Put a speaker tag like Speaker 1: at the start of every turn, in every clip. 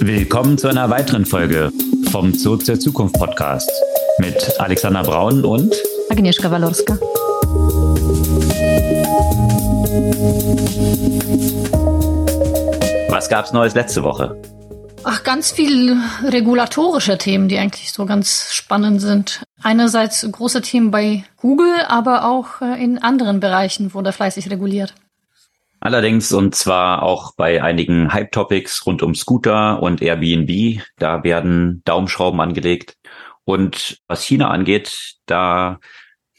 Speaker 1: Willkommen zu einer weiteren Folge vom Zurück zur Zukunft Podcast mit Alexander Braun und
Speaker 2: Agnieszka Walorska.
Speaker 1: Was gab's Neues letzte Woche?
Speaker 2: Ach, ganz viel regulatorische Themen, die eigentlich so ganz spannend sind. Einerseits große Themen bei Google, aber auch äh, in anderen Bereichen wurde fleißig reguliert.
Speaker 1: Allerdings, und zwar auch bei einigen Hype-Topics rund um Scooter und Airbnb, da werden Daumenschrauben angelegt. Und was China angeht, da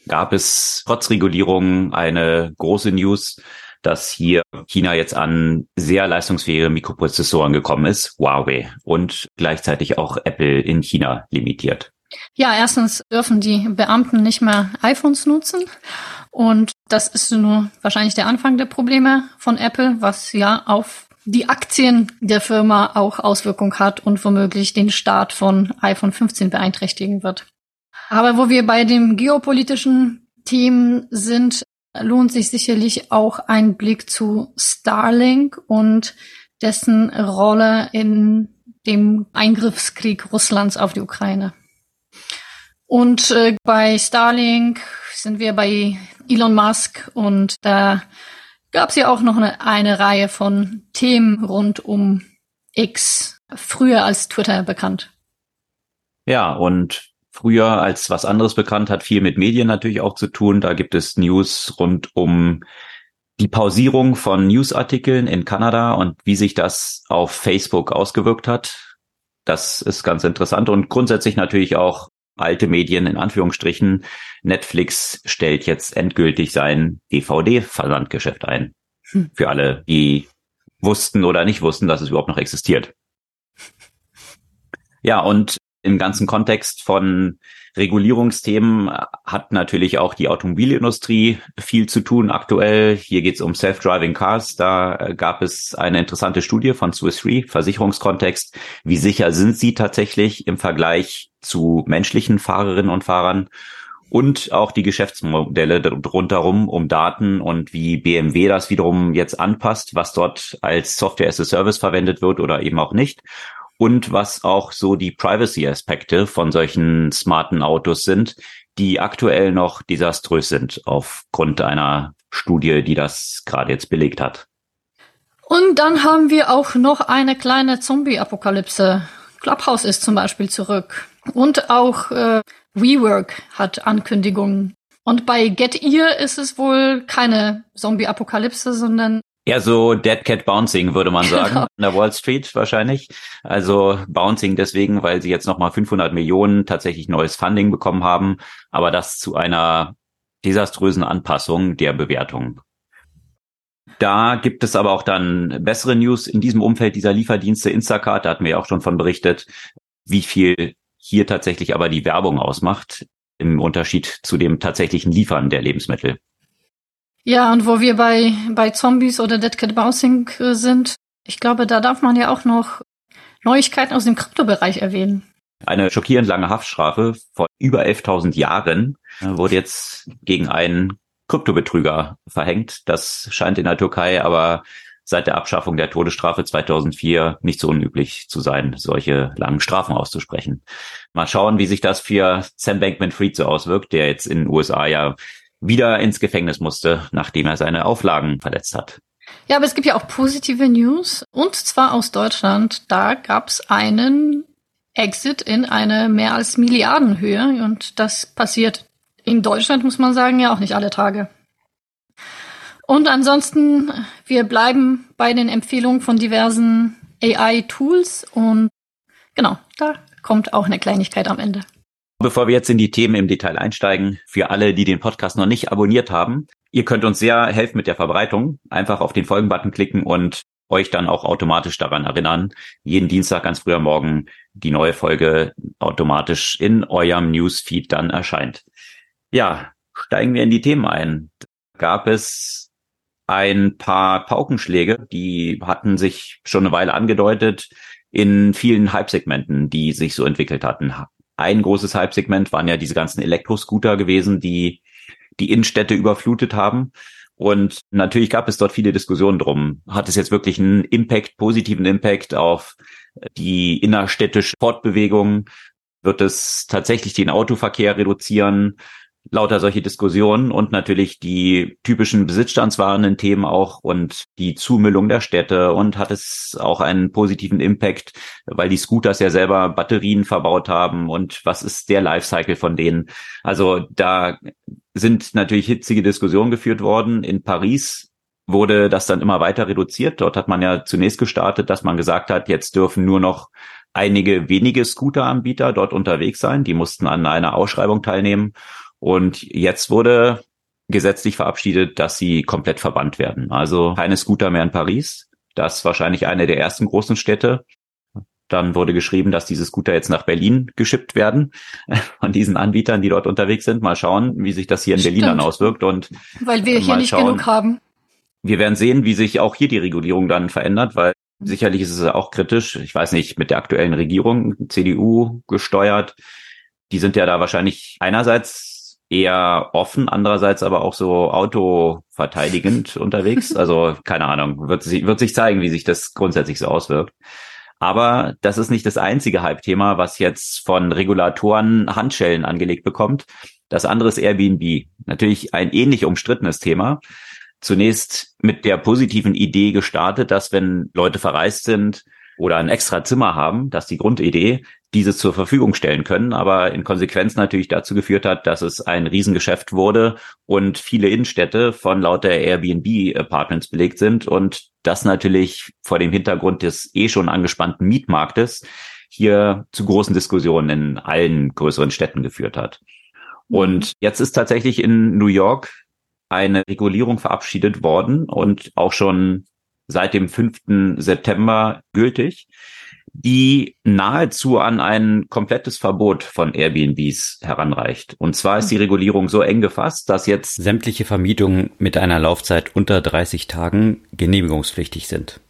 Speaker 1: gab es trotz Regulierung eine große News, dass hier China jetzt an sehr leistungsfähige Mikroprozessoren gekommen ist, Huawei, und gleichzeitig auch Apple in China limitiert.
Speaker 2: Ja, erstens dürfen die Beamten nicht mehr iPhones nutzen. Und das ist nur wahrscheinlich der Anfang der Probleme von Apple, was ja auf die Aktien der Firma auch Auswirkung hat und womöglich den Start von iPhone 15 beeinträchtigen wird. Aber wo wir bei dem geopolitischen Themen sind, lohnt sich sicherlich auch ein Blick zu Starlink und dessen Rolle in dem Eingriffskrieg Russlands auf die Ukraine. Und äh, bei Starlink sind wir bei Elon Musk und da gab es ja auch noch eine, eine Reihe von Themen rund um X, früher als Twitter bekannt.
Speaker 1: Ja, und früher als was anderes bekannt hat viel mit Medien natürlich auch zu tun. Da gibt es News rund um die Pausierung von Newsartikeln in Kanada und wie sich das auf Facebook ausgewirkt hat. Das ist ganz interessant und grundsätzlich natürlich auch alte Medien in Anführungsstrichen. Netflix stellt jetzt endgültig sein DVD-Versandgeschäft ein. Hm. Für alle, die wussten oder nicht wussten, dass es überhaupt noch existiert. Ja, und im ganzen Kontext von Regulierungsthemen hat natürlich auch die Automobilindustrie viel zu tun aktuell. Hier geht es um Self-Driving Cars. Da gab es eine interessante Studie von Swiss Re, Versicherungskontext. Wie sicher sind sie tatsächlich im Vergleich zu menschlichen Fahrerinnen und Fahrern? Und auch die Geschäftsmodelle rundherum um Daten und wie BMW das wiederum jetzt anpasst, was dort als Software as a Service verwendet wird oder eben auch nicht und was auch so die Privacy-Aspekte von solchen smarten Autos sind, die aktuell noch desaströs sind aufgrund einer Studie, die das gerade jetzt belegt hat.
Speaker 2: Und dann haben wir auch noch eine kleine Zombie-Apokalypse. Clubhouse ist zum Beispiel zurück. Und auch äh, WeWork hat Ankündigungen. Und bei Get Ear ist es wohl keine Zombie-Apokalypse, sondern
Speaker 1: Eher so Dead Cat Bouncing, würde man sagen, genau. in der Wall Street wahrscheinlich. Also Bouncing deswegen, weil sie jetzt nochmal 500 Millionen tatsächlich neues Funding bekommen haben, aber das zu einer desaströsen Anpassung der Bewertung. Da gibt es aber auch dann bessere News in diesem Umfeld dieser Lieferdienste Instacart. Da hatten wir auch schon von berichtet, wie viel hier tatsächlich aber die Werbung ausmacht im Unterschied zu dem tatsächlichen Liefern der Lebensmittel.
Speaker 2: Ja, und wo wir bei, bei Zombies oder Dead Cat Bouncing äh, sind, ich glaube, da darf man ja auch noch Neuigkeiten aus dem Kryptobereich erwähnen.
Speaker 1: Eine schockierend lange Haftstrafe von über 11.000 Jahren äh, wurde jetzt gegen einen Kryptobetrüger verhängt. Das scheint in der Türkei aber seit der Abschaffung der Todesstrafe 2004 nicht so unüblich zu sein, solche langen Strafen auszusprechen. Mal schauen, wie sich das für Sam Bankman-Fried so auswirkt, der jetzt in den USA ja wieder ins Gefängnis musste, nachdem er seine Auflagen verletzt hat.
Speaker 2: Ja, aber es gibt ja auch positive News und zwar aus Deutschland. Da gab es einen Exit in eine mehr als Milliardenhöhe und das passiert in Deutschland, muss man sagen, ja auch nicht alle Tage. Und ansonsten, wir bleiben bei den Empfehlungen von diversen AI-Tools und genau, da kommt auch eine Kleinigkeit am Ende.
Speaker 1: Bevor wir jetzt in die Themen im Detail einsteigen, für alle, die den Podcast noch nicht abonniert haben, ihr könnt uns sehr helfen mit der Verbreitung. Einfach auf den Folgen-Button klicken und euch dann auch automatisch daran erinnern, jeden Dienstag ganz früh am Morgen die neue Folge automatisch in eurem Newsfeed dann erscheint. Ja, steigen wir in die Themen ein. Gab es ein paar Paukenschläge, die hatten sich schon eine Weile angedeutet in vielen Hype-Segmenten, die sich so entwickelt hatten. Ein großes Hype-Segment waren ja diese ganzen Elektroscooter gewesen, die die Innenstädte überflutet haben. Und natürlich gab es dort viele Diskussionen drum. Hat es jetzt wirklich einen Impact, positiven Impact auf die innerstädtische Fortbewegung? Wird es tatsächlich den Autoverkehr reduzieren? Lauter solche Diskussionen und natürlich die typischen besitzstandswahrenden Themen auch und die Zumüllung der Städte und hat es auch einen positiven Impact, weil die Scooters ja selber Batterien verbaut haben und was ist der Lifecycle von denen? Also da sind natürlich hitzige Diskussionen geführt worden. In Paris wurde das dann immer weiter reduziert. Dort hat man ja zunächst gestartet, dass man gesagt hat, jetzt dürfen nur noch einige wenige Scooteranbieter dort unterwegs sein. Die mussten an einer Ausschreibung teilnehmen. Und jetzt wurde gesetzlich verabschiedet, dass sie komplett verbannt werden. Also keine Scooter mehr in Paris. Das ist wahrscheinlich eine der ersten großen Städte. Dann wurde geschrieben, dass diese Scooter jetzt nach Berlin geschippt werden von diesen Anbietern, die dort unterwegs sind. Mal schauen, wie sich das hier in Berlin dann auswirkt und
Speaker 2: weil wir hier nicht schauen. genug haben.
Speaker 1: Wir werden sehen, wie sich auch hier die Regulierung dann verändert, weil sicherlich ist es auch kritisch. Ich weiß nicht, mit der aktuellen Regierung, CDU gesteuert, die sind ja da wahrscheinlich einerseits eher offen, andererseits aber auch so autoverteidigend unterwegs. Also keine Ahnung, wird, sich wird sich zeigen, wie sich das grundsätzlich so auswirkt. Aber das ist nicht das einzige Hype-Thema, was jetzt von Regulatoren Handschellen angelegt bekommt. Das andere ist Airbnb. Natürlich ein ähnlich umstrittenes Thema. Zunächst mit der positiven Idee gestartet, dass wenn Leute verreist sind oder ein extra Zimmer haben, dass die Grundidee, diese zur Verfügung stellen können, aber in Konsequenz natürlich dazu geführt hat, dass es ein Riesengeschäft wurde und viele Innenstädte von lauter Airbnb-Apartments belegt sind und das natürlich vor dem Hintergrund des eh schon angespannten Mietmarktes hier zu großen Diskussionen in allen größeren Städten geführt hat. Und jetzt ist tatsächlich in New York eine Regulierung verabschiedet worden und auch schon seit dem 5. September gültig die nahezu an ein komplettes Verbot von Airbnbs heranreicht. Und zwar ist die Regulierung so eng gefasst, dass jetzt sämtliche Vermietungen mit einer Laufzeit unter 30 Tagen genehmigungspflichtig sind.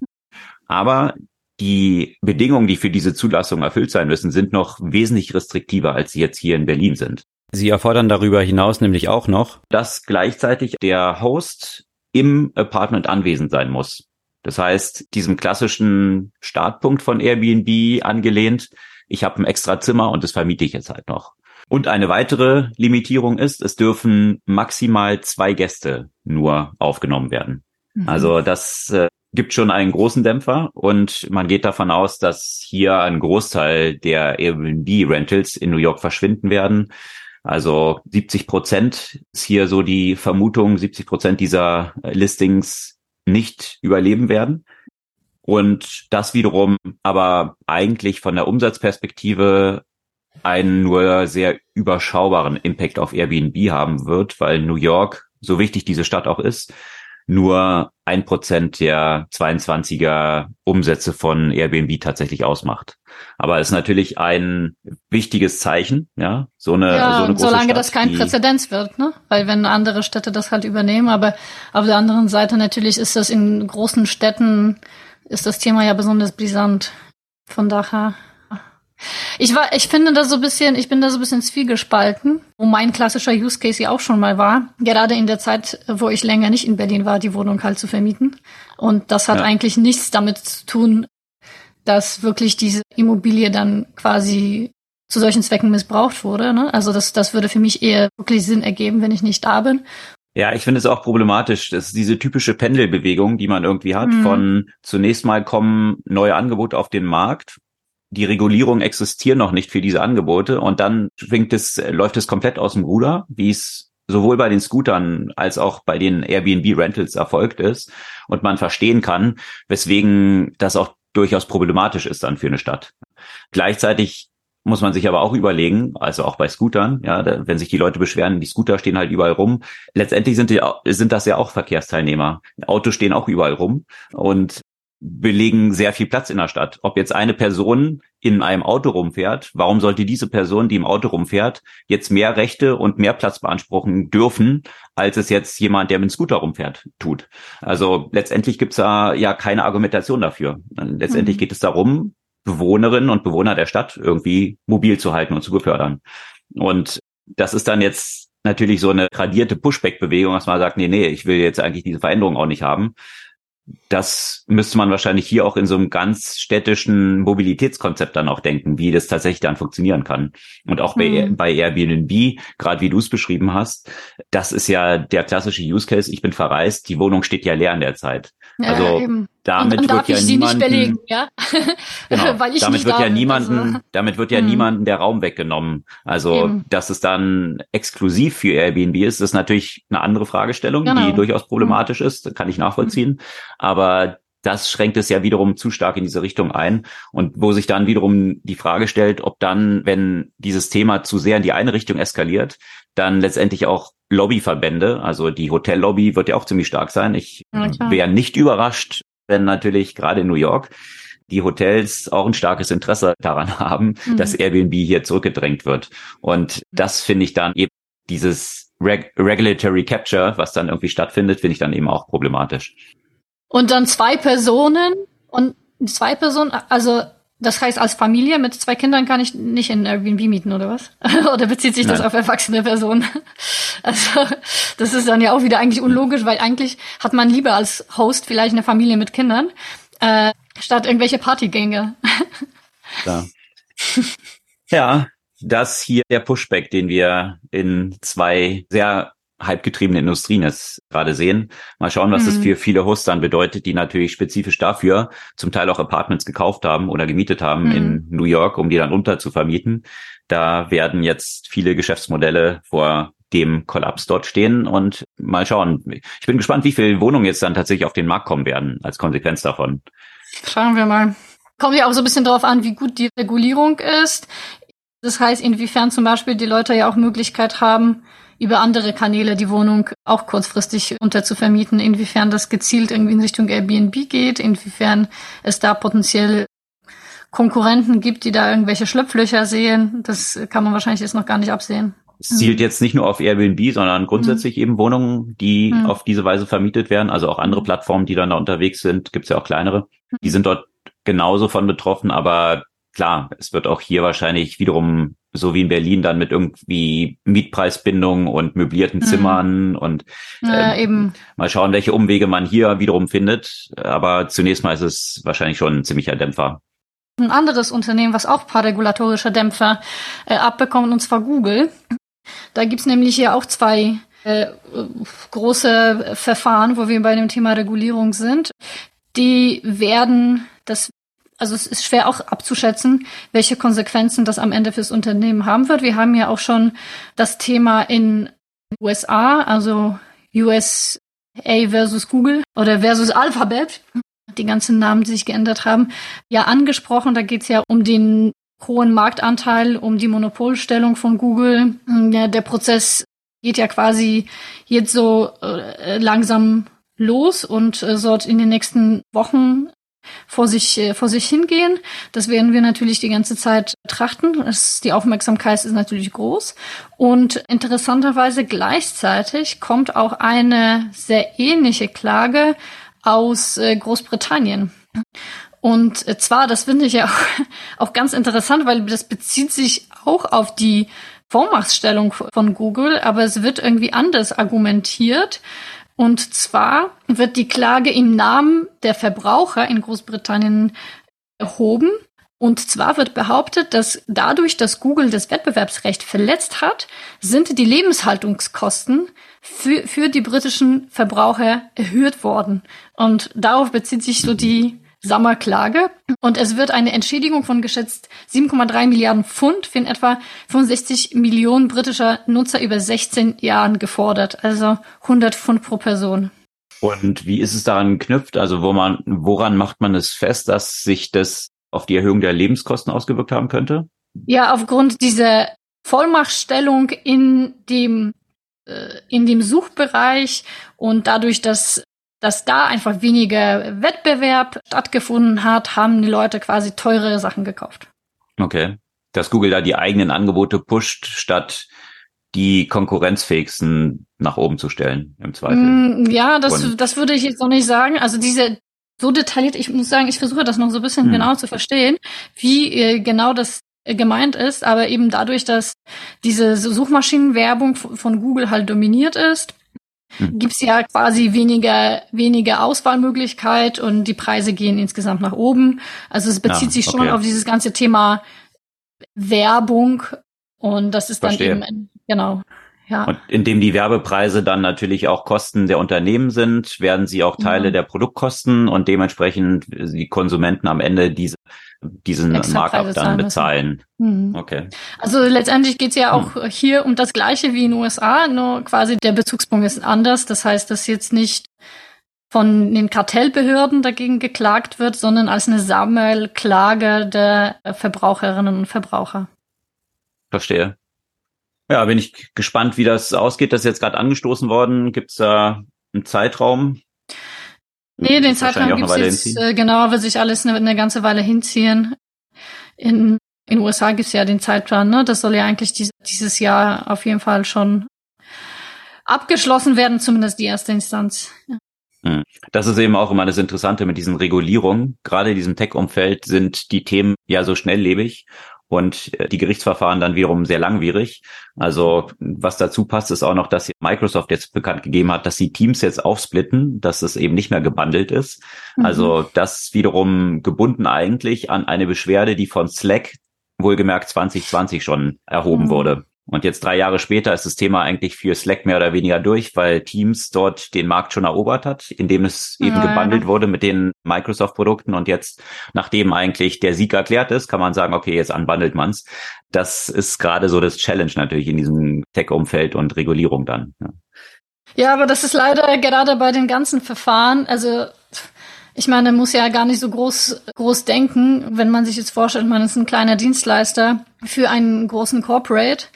Speaker 1: Aber die Bedingungen, die für diese Zulassung erfüllt sein müssen, sind noch wesentlich restriktiver, als sie jetzt hier in Berlin sind. Sie erfordern darüber hinaus nämlich auch noch, dass gleichzeitig der Host im Apartment anwesend sein muss. Das heißt, diesem klassischen Startpunkt von Airbnb angelehnt, ich habe ein extra Zimmer und das vermiete ich jetzt halt noch. Und eine weitere Limitierung ist, es dürfen maximal zwei Gäste nur aufgenommen werden. Mhm. Also das äh, gibt schon einen großen Dämpfer und man geht davon aus, dass hier ein Großteil der Airbnb-Rentals in New York verschwinden werden. Also 70 Prozent ist hier so die Vermutung, 70 Prozent dieser Listings nicht überleben werden. Und das wiederum aber eigentlich von der Umsatzperspektive einen nur sehr überschaubaren Impact auf Airbnb haben wird, weil New York, so wichtig diese Stadt auch ist, nur ein Prozent der 22er Umsätze von Airbnb tatsächlich ausmacht. Aber es ist natürlich ein wichtiges Zeichen, ja, so eine, ja, so eine große
Speaker 2: solange
Speaker 1: Stadt,
Speaker 2: das kein Präzedenz wird, ne? Weil wenn andere Städte das halt übernehmen, aber auf der anderen Seite natürlich ist das in großen Städten ist das Thema ja besonders brisant. Von daher ich war, ich finde da so ein bisschen, ich bin da so ein bisschen zwiegespalten, wo mein klassischer Use Case ja auch schon mal war. Gerade in der Zeit, wo ich länger nicht in Berlin war, die Wohnung halt zu vermieten. Und das hat ja. eigentlich nichts damit zu tun, dass wirklich diese Immobilie dann quasi zu solchen Zwecken missbraucht wurde. Ne? Also das, das würde für mich eher wirklich Sinn ergeben, wenn ich nicht da bin.
Speaker 1: Ja, ich finde es auch problematisch. Das ist diese typische Pendelbewegung, die man irgendwie hat, mhm. von zunächst mal kommen neue Angebote auf den Markt die Regulierung existiert noch nicht für diese Angebote und dann schwingt es, läuft es komplett aus dem Ruder, wie es sowohl bei den Scootern als auch bei den Airbnb Rentals erfolgt ist und man verstehen kann, weswegen das auch durchaus problematisch ist dann für eine Stadt. Gleichzeitig muss man sich aber auch überlegen, also auch bei Scootern, ja, da, wenn sich die Leute beschweren, die Scooter stehen halt überall rum. Letztendlich sind die, sind das ja auch Verkehrsteilnehmer. Autos stehen auch überall rum und belegen sehr viel Platz in der Stadt. Ob jetzt eine Person in einem Auto rumfährt, warum sollte diese Person, die im Auto rumfährt, jetzt mehr Rechte und mehr Platz beanspruchen dürfen, als es jetzt jemand, der mit dem Scooter rumfährt, tut? Also letztendlich gibt's da ja keine Argumentation dafür. Letztendlich mhm. geht es darum, Bewohnerinnen und Bewohner der Stadt irgendwie mobil zu halten und zu befördern. Und das ist dann jetzt natürlich so eine gradierte Pushback-Bewegung, dass man sagt, nee, nee, ich will jetzt eigentlich diese Veränderung auch nicht haben das müsste man wahrscheinlich hier auch in so einem ganz städtischen Mobilitätskonzept dann auch denken, wie das tatsächlich dann funktionieren kann. Und auch bei, mhm. bei Airbnb, gerade wie du es beschrieben hast, das ist ja der klassische Use Case. Ich bin verreist, die Wohnung steht ja leer in der Zeit. Ja, also eben. Damit und, und wird ja niemanden, belegen, ja? genau, damit wird ja niemanden, also. damit wird ja mhm. niemanden der Raum weggenommen. Also, eben. dass es dann exklusiv für Airbnb ist, ist natürlich eine andere Fragestellung, genau. die durchaus problematisch mhm. ist, kann ich nachvollziehen. Mhm. Aber das schränkt es ja wiederum zu stark in diese Richtung ein. Und wo sich dann wiederum die Frage stellt, ob dann, wenn dieses Thema zu sehr in die eine Richtung eskaliert, dann letztendlich auch Lobbyverbände, also die Hotellobby wird ja auch ziemlich stark sein. Ich ja, wäre nicht überrascht, wenn natürlich gerade in New York die Hotels auch ein starkes Interesse daran haben, mhm. dass Airbnb hier zurückgedrängt wird. Und das finde ich dann eben dieses Reg Regulatory Capture, was dann irgendwie stattfindet, finde ich dann eben auch problematisch.
Speaker 2: Und dann zwei Personen und zwei Personen, also das heißt, als Familie mit zwei Kindern kann ich nicht in Airbnb mieten, oder was? oder bezieht sich das Nein. auf erwachsene Personen? also, das ist dann ja auch wieder eigentlich unlogisch, weil eigentlich hat man lieber als Host vielleicht eine Familie mit Kindern, äh, statt irgendwelche Partygänge.
Speaker 1: ja. ja, das hier der Pushback, den wir in zwei sehr hypegetriebene Industrien es gerade sehen. Mal schauen, was mhm. das für viele Hosts dann bedeutet, die natürlich spezifisch dafür zum Teil auch Apartments gekauft haben oder gemietet haben mhm. in New York, um die dann unter zu vermieten. Da werden jetzt viele Geschäftsmodelle vor dem Kollaps dort stehen und mal schauen. Ich bin gespannt, wie viele Wohnungen jetzt dann tatsächlich auf den Markt kommen werden als Konsequenz davon.
Speaker 2: Schauen wir mal. Kommt ja auch so ein bisschen darauf an, wie gut die Regulierung ist. Das heißt, inwiefern zum Beispiel die Leute ja auch Möglichkeit haben, über andere Kanäle die Wohnung auch kurzfristig unterzuvermieten, inwiefern das gezielt irgendwie in Richtung Airbnb geht, inwiefern es da potenziell Konkurrenten gibt, die da irgendwelche Schlupflöcher sehen, das kann man wahrscheinlich jetzt noch gar nicht absehen.
Speaker 1: Es zielt jetzt nicht nur auf Airbnb, sondern grundsätzlich mhm. eben Wohnungen, die mhm. auf diese Weise vermietet werden. Also auch andere Plattformen, die dann da unterwegs sind, gibt's ja auch kleinere. Die sind dort genauso von betroffen, aber klar, es wird auch hier wahrscheinlich wiederum so wie in Berlin dann mit irgendwie Mietpreisbindung und möblierten mhm. Zimmern mhm. und
Speaker 2: ja, ähm, eben.
Speaker 1: mal schauen, welche Umwege man hier wiederum findet. Aber zunächst mal ist es wahrscheinlich schon ein ziemlicher Dämpfer.
Speaker 2: Ein anderes Unternehmen, was auch paar regulatorische Dämpfer äh, abbekommt, und zwar Google. Da gibt's nämlich hier auch zwei äh, große Verfahren, wo wir bei dem Thema Regulierung sind. Die werden das also es ist schwer auch abzuschätzen, welche Konsequenzen das am Ende fürs Unternehmen haben wird. Wir haben ja auch schon das Thema in USA, also USA versus Google oder versus Alphabet, die ganzen Namen, die sich geändert haben, ja angesprochen. Da geht es ja um den hohen Marktanteil, um die Monopolstellung von Google. Ja, der Prozess geht ja quasi jetzt so äh, langsam los und äh, soll in den nächsten Wochen vor sich, äh, vor sich hingehen. Das werden wir natürlich die ganze Zeit betrachten. Es, die Aufmerksamkeit ist natürlich groß. Und interessanterweise gleichzeitig kommt auch eine sehr ähnliche Klage aus äh, Großbritannien. Und äh, zwar, das finde ich ja auch, auch ganz interessant, weil das bezieht sich auch auf die Vormachtstellung von Google, aber es wird irgendwie anders argumentiert. Und zwar wird die Klage im Namen der Verbraucher in Großbritannien erhoben. Und zwar wird behauptet, dass dadurch, dass Google das Wettbewerbsrecht verletzt hat, sind die Lebenshaltungskosten für, für die britischen Verbraucher erhöht worden. Und darauf bezieht sich so die Sommerklage. Und es wird eine Entschädigung von geschätzt 7,3 Milliarden Pfund für in etwa 65 Millionen britischer Nutzer über 16 Jahren gefordert. Also 100 Pfund pro Person.
Speaker 1: Und wie ist es daran geknüpft? Also wo man, woran macht man es fest, dass sich das auf die Erhöhung der Lebenskosten ausgewirkt haben könnte?
Speaker 2: Ja, aufgrund dieser Vollmachtstellung in dem äh, in dem Suchbereich und dadurch, dass dass da einfach weniger Wettbewerb stattgefunden hat, haben die Leute quasi teure Sachen gekauft.
Speaker 1: Okay. Dass Google da die eigenen Angebote pusht, statt die konkurrenzfähigsten nach oben zu stellen, im Zweifel.
Speaker 2: Mm, ja, das, das würde ich jetzt noch nicht sagen. Also diese so detailliert, ich muss sagen, ich versuche das noch so ein bisschen hm. genau zu verstehen, wie äh, genau das gemeint ist, aber eben dadurch, dass diese Suchmaschinenwerbung von Google halt dominiert ist. Gibt's ja quasi weniger, weniger Auswahlmöglichkeit und die Preise gehen insgesamt nach oben. Also es bezieht ja, sich schon okay. auf dieses ganze Thema Werbung und das ist dann Verstehe. eben, genau.
Speaker 1: Ja. Und indem die Werbepreise dann natürlich auch Kosten der Unternehmen sind, werden sie auch Teile ja. der Produktkosten und dementsprechend die Konsumenten am Ende diese, diesen Markup dann bezahlen.
Speaker 2: Mhm. Okay. Also letztendlich geht's ja auch mhm. hier um das Gleiche wie in den USA, nur quasi der Bezugspunkt ist anders. Das heißt, dass jetzt nicht von den Kartellbehörden dagegen geklagt wird, sondern als eine Sammelklage der Verbraucherinnen und Verbraucher.
Speaker 1: Verstehe. Ja, bin ich gespannt, wie das ausgeht. Das ist jetzt gerade angestoßen worden. Gibt es da einen Zeitraum?
Speaker 2: Nee, den Zeitraum gibt es jetzt, äh, genau, wird sich alles eine, eine, ganze Weile hinziehen. In in USA gibt es ja den Zeitplan, ne? Das soll ja eigentlich dies, dieses Jahr auf jeden Fall schon abgeschlossen werden, zumindest die erste Instanz. Ja.
Speaker 1: Hm. Das ist eben auch immer das Interessante mit diesen Regulierungen. Gerade in diesem Tech-Umfeld sind die Themen ja so schnelllebig und äh, die Gerichtsverfahren dann wiederum sehr langwierig. Also was dazu passt, ist auch noch, dass Microsoft jetzt bekannt gegeben hat, dass sie Teams jetzt aufsplitten, dass es eben nicht mehr gebundelt ist. Mhm. Also das wiederum gebunden eigentlich an eine Beschwerde, die von Slack wohlgemerkt 2020 schon erhoben mhm. wurde. Und jetzt drei Jahre später ist das Thema eigentlich für Slack mehr oder weniger durch, weil Teams dort den Markt schon erobert hat, indem es eben ja, gebundelt ja. wurde mit den Microsoft-Produkten. Und jetzt, nachdem eigentlich der Sieg erklärt ist, kann man sagen, okay, jetzt unbundelt man's. Das ist gerade so das Challenge natürlich in diesem Tech-Umfeld und Regulierung dann.
Speaker 2: Ja. ja, aber das ist leider gerade bei den ganzen Verfahren, also ich meine, man muss ja gar nicht so groß, groß denken, wenn man sich jetzt vorstellt, man ist ein kleiner Dienstleister für einen großen Corporate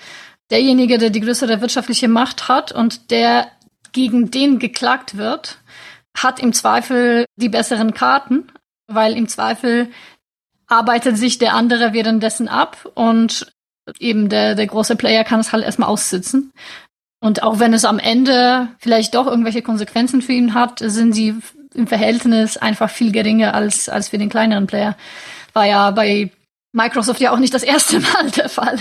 Speaker 2: derjenige, der die größere wirtschaftliche Macht hat und der gegen den geklagt wird, hat im Zweifel die besseren Karten, weil im Zweifel arbeitet sich der andere währenddessen ab und eben der, der große Player kann es halt erstmal aussitzen. Und auch wenn es am Ende vielleicht doch irgendwelche Konsequenzen für ihn hat, sind sie im Verhältnis einfach viel geringer als, als für den kleineren Player. War ja bei Microsoft ja auch nicht das erste Mal der Fall.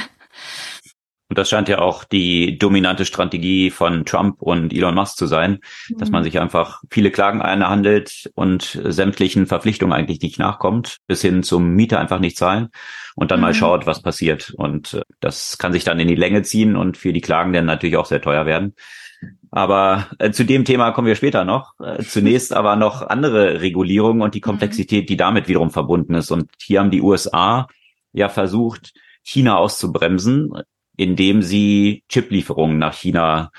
Speaker 1: Und das scheint ja auch die dominante Strategie von Trump und Elon Musk zu sein, mhm. dass man sich einfach viele Klagen einhandelt und sämtlichen Verpflichtungen eigentlich nicht nachkommt, bis hin zum Mieter einfach nicht zahlen und dann mhm. mal schaut, was passiert. Und äh, das kann sich dann in die Länge ziehen und für die Klagenden natürlich auch sehr teuer werden. Aber äh, zu dem Thema kommen wir später noch. Äh, zunächst aber noch andere Regulierungen und die mhm. Komplexität, die damit wiederum verbunden ist. Und hier haben die USA ja versucht, China auszubremsen, indem sie Chiplieferungen nach China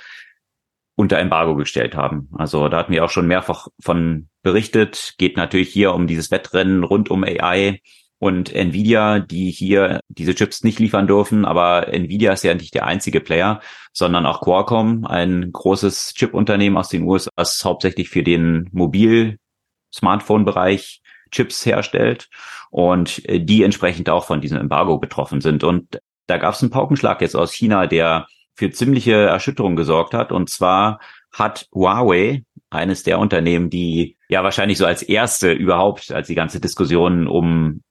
Speaker 1: unter Embargo gestellt haben. Also da hatten wir auch schon mehrfach von berichtet. Geht natürlich hier um dieses Wettrennen rund um AI und Nvidia, die hier diese Chips nicht liefern dürfen. Aber Nvidia ist ja nicht der einzige Player, sondern auch Qualcomm, ein großes Chip-Unternehmen aus den USA, das hauptsächlich für den Mobil-Smartphone-Bereich Chips herstellt und die entsprechend auch von diesem Embargo betroffen sind. Und da gab es einen Paukenschlag jetzt aus China, der für ziemliche Erschütterung gesorgt hat. Und zwar hat Huawei, eines der Unternehmen, die ja wahrscheinlich so als erste überhaupt, als die ganze Diskussion um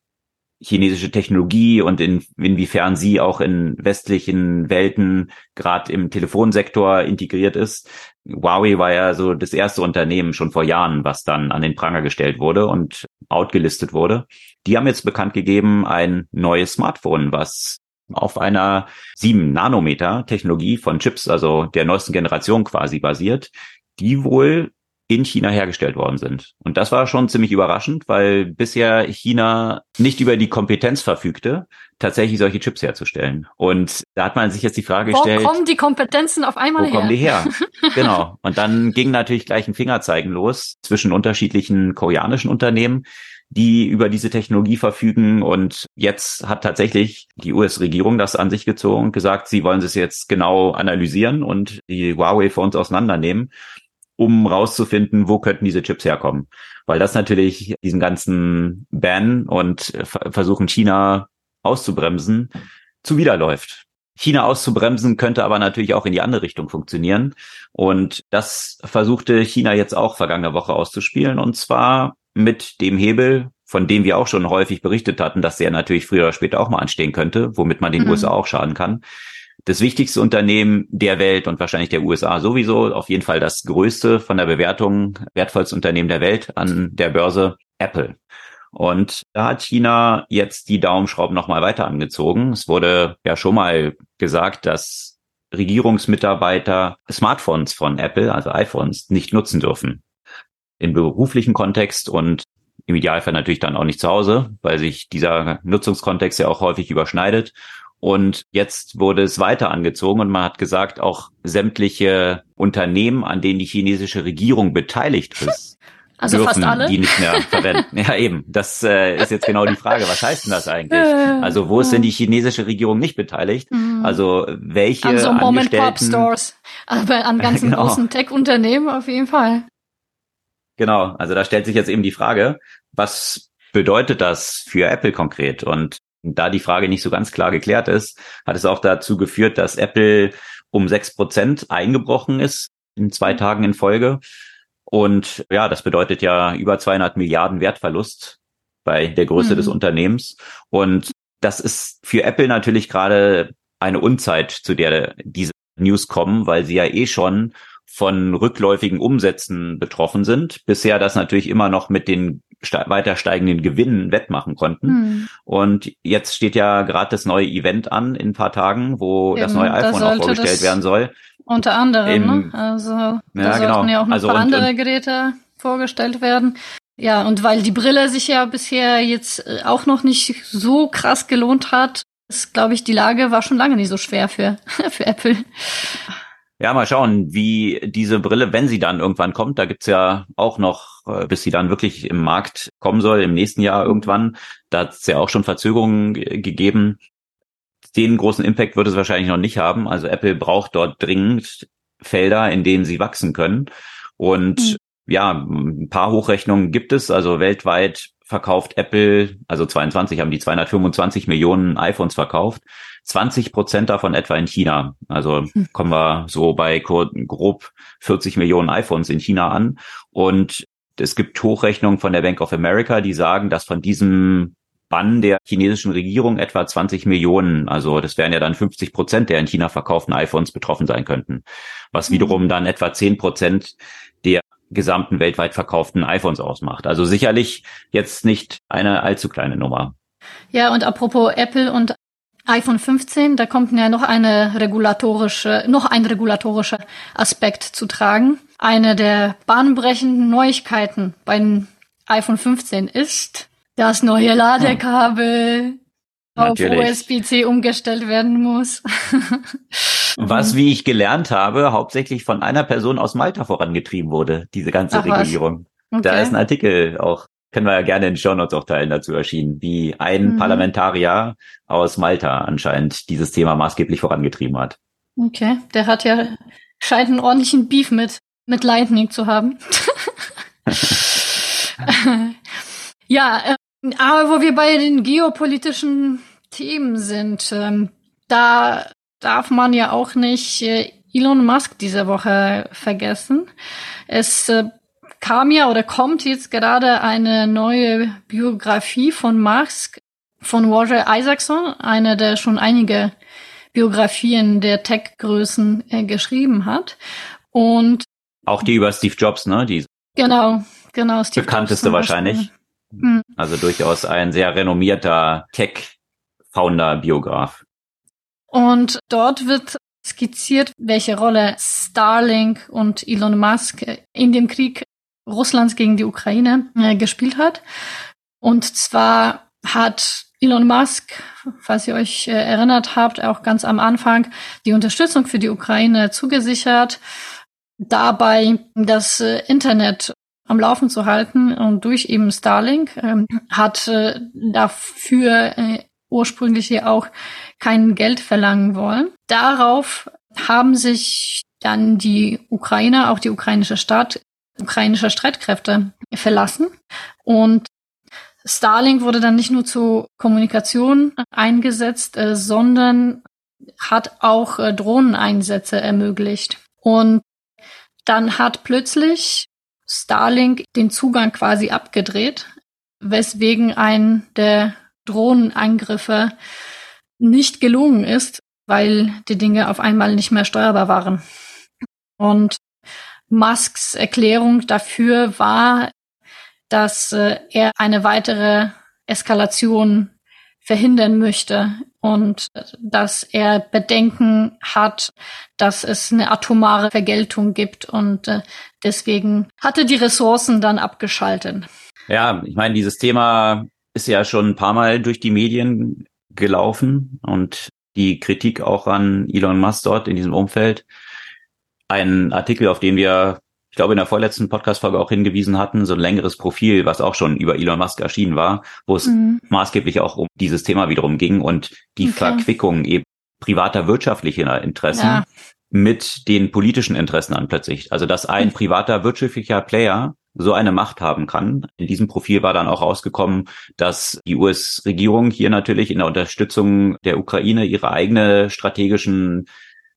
Speaker 1: chinesische Technologie und in, inwiefern sie auch in westlichen Welten gerade im Telefonsektor integriert ist. Huawei war ja so das erste Unternehmen schon vor Jahren, was dann an den Pranger gestellt wurde und outgelistet wurde. Die haben jetzt bekannt gegeben, ein neues Smartphone, was auf einer 7 Nanometer Technologie von Chips, also der neuesten Generation quasi basiert, die wohl in China hergestellt worden sind. Und das war schon ziemlich überraschend, weil bisher China nicht über die Kompetenz verfügte, tatsächlich solche Chips herzustellen. Und da hat man sich jetzt die Frage gestellt.
Speaker 2: Wo kommen die Kompetenzen auf einmal
Speaker 1: wo her? Wo kommen die her? genau. Und dann ging natürlich gleich ein Fingerzeigen los zwischen unterschiedlichen koreanischen Unternehmen, die über diese Technologie verfügen. Und jetzt hat tatsächlich die US-Regierung das an sich gezogen und gesagt, sie wollen es jetzt genau analysieren und die Huawei für uns auseinandernehmen, um rauszufinden, wo könnten diese Chips herkommen. Weil das natürlich diesen ganzen Ban und versuchen China auszubremsen, zuwiderläuft. China auszubremsen könnte aber natürlich auch in die andere Richtung funktionieren. Und das versuchte China jetzt auch vergangene Woche auszuspielen. Und zwar mit dem Hebel von dem wir auch schon häufig berichtet hatten, dass der natürlich früher oder später auch mal anstehen könnte, womit man den mhm. USA auch schaden kann. Das wichtigste Unternehmen der Welt und wahrscheinlich der USA sowieso, auf jeden Fall das größte von der Bewertung, wertvollste Unternehmen der Welt an der Börse, Apple. Und da hat China jetzt die Daumenschrauben nochmal weiter angezogen. Es wurde ja schon mal gesagt, dass Regierungsmitarbeiter Smartphones von Apple, also iPhones, nicht nutzen dürfen. Im beruflichen Kontext und im Idealfall natürlich dann auch nicht zu Hause, weil sich dieser Nutzungskontext ja auch häufig überschneidet. Und jetzt wurde es weiter angezogen und man hat gesagt, auch sämtliche Unternehmen, an denen die chinesische Regierung beteiligt ist,
Speaker 2: also dürfen fast alle?
Speaker 1: die nicht mehr verwenden. ja, eben. Das äh, ist jetzt genau die Frage. Was heißt denn das eigentlich? Also wo ist denn die chinesische Regierung nicht beteiligt? Mhm. Also welche
Speaker 2: an so Mom-and-Pop-Stores, aber an ganzen genau. großen Tech-Unternehmen auf jeden Fall.
Speaker 1: Genau, also da stellt sich jetzt eben die Frage, was bedeutet das für Apple konkret? Und da die Frage nicht so ganz klar geklärt ist, hat es auch dazu geführt, dass Apple um sechs Prozent eingebrochen ist in zwei Tagen in Folge. Und ja, das bedeutet ja über 200 Milliarden Wertverlust bei der Größe mhm. des Unternehmens. Und das ist für Apple natürlich gerade eine Unzeit, zu der diese News kommen, weil sie ja eh schon von rückläufigen Umsätzen betroffen sind. Bisher das natürlich immer noch mit den weiter steigenden Gewinnen wettmachen konnten. Hm. Und jetzt steht ja gerade das neue Event an in ein paar Tagen, wo Eben, das neue iPhone da auch vorgestellt werden soll.
Speaker 2: Unter anderem, Im, ne? Also da ja, sollten genau. ja auch noch also ein paar und, andere Geräte vorgestellt werden. Ja, und weil die Brille sich ja bisher jetzt äh, auch noch nicht so krass gelohnt hat, ist, glaube ich, die Lage war schon lange nicht so schwer für, für Apple.
Speaker 1: Ja, mal schauen, wie diese Brille, wenn sie dann irgendwann kommt, da gibt's ja auch noch, äh, bis sie dann wirklich im Markt kommen soll, im nächsten Jahr irgendwann, da hat's ja auch schon Verzögerungen gegeben. Den großen Impact wird es wahrscheinlich noch nicht haben. Also Apple braucht dort dringend Felder, in denen sie wachsen können. Und mhm. ja, ein paar Hochrechnungen gibt es. Also weltweit verkauft Apple, also 22 haben die 225 Millionen iPhones verkauft. 20 Prozent davon etwa in China. Also hm. kommen wir so bei grob 40 Millionen iPhones in China an. Und es gibt Hochrechnungen von der Bank of America, die sagen, dass von diesem Bann der chinesischen Regierung etwa 20 Millionen, also das wären ja dann 50 Prozent der in China verkauften iPhones betroffen sein könnten, was hm. wiederum dann etwa 10 Prozent der gesamten weltweit verkauften iPhones ausmacht. Also sicherlich jetzt nicht eine allzu kleine Nummer.
Speaker 2: Ja, und apropos Apple und iPhone 15, da kommt ja noch eine regulatorische, noch ein regulatorischer Aspekt zu tragen. Eine der bahnbrechenden Neuigkeiten beim iPhone 15 ist, das neue Ladekabel auf USB-C umgestellt werden muss.
Speaker 1: was, wie ich gelernt habe, hauptsächlich von einer Person aus Malta vorangetrieben wurde, diese ganze Ach, Regulierung. Okay. Da ist ein Artikel auch können wir ja gerne in Show Notes auch teilen, dazu erschienen, wie ein mhm. Parlamentarier aus Malta anscheinend dieses Thema maßgeblich vorangetrieben hat.
Speaker 2: Okay, der hat ja, scheint einen ordentlichen Beef mit, mit Lightning zu haben. ja, äh, aber wo wir bei den geopolitischen Themen sind, ähm, da darf man ja auch nicht äh, Elon Musk diese Woche vergessen. Es äh, kam ja oder kommt jetzt gerade eine neue Biografie von Musk von Roger Isaacson, einer, der schon einige Biografien der Tech-Größen äh, geschrieben hat. Und
Speaker 1: auch die über Steve Jobs, ne? Die
Speaker 2: genau, genau.
Speaker 1: Steve bekannteste Jobs wahrscheinlich. Hm. Also durchaus ein sehr renommierter Tech-Founder-Biograf.
Speaker 2: Und dort wird skizziert, welche Rolle Starlink und Elon Musk in dem Krieg Russlands gegen die Ukraine äh, gespielt hat. Und zwar hat Elon Musk, falls ihr euch äh, erinnert habt, auch ganz am Anfang die Unterstützung für die Ukraine zugesichert, dabei das äh, Internet am Laufen zu halten und durch eben Starlink ähm, hat äh, dafür äh, ursprünglich hier auch kein Geld verlangen wollen. Darauf haben sich dann die Ukrainer, auch die ukrainische Staat, ukrainische Streitkräfte verlassen. Und Starlink wurde dann nicht nur zur Kommunikation eingesetzt, äh, sondern hat auch äh, Drohneneinsätze ermöglicht. Und dann hat plötzlich Starlink den Zugang quasi abgedreht weswegen ein der Drohnenangriffe nicht gelungen ist, weil die Dinge auf einmal nicht mehr steuerbar waren. Und Musks Erklärung dafür war, dass äh, er eine weitere Eskalation verhindern möchte und dass er Bedenken hat, dass es eine atomare Vergeltung gibt und äh, deswegen hatte die Ressourcen dann abgeschaltet.
Speaker 1: Ja, ich meine, dieses Thema ist ja schon ein paar Mal durch die Medien gelaufen und die Kritik auch an Elon Musk dort in diesem Umfeld. Ein Artikel, auf den wir ich glaube, in der vorletzten Podcast-Folge auch hingewiesen hatten, so ein längeres Profil, was auch schon über Elon Musk erschienen war, wo es mhm. maßgeblich auch um dieses Thema wiederum ging und die okay. Verquickung eben privater wirtschaftlicher Interessen ja. mit den politischen Interessen an plötzlich. Also, dass ein mhm. privater wirtschaftlicher Player so eine Macht haben kann. In diesem Profil war dann auch rausgekommen, dass die US-Regierung hier natürlich in der Unterstützung der Ukraine ihre eigene strategischen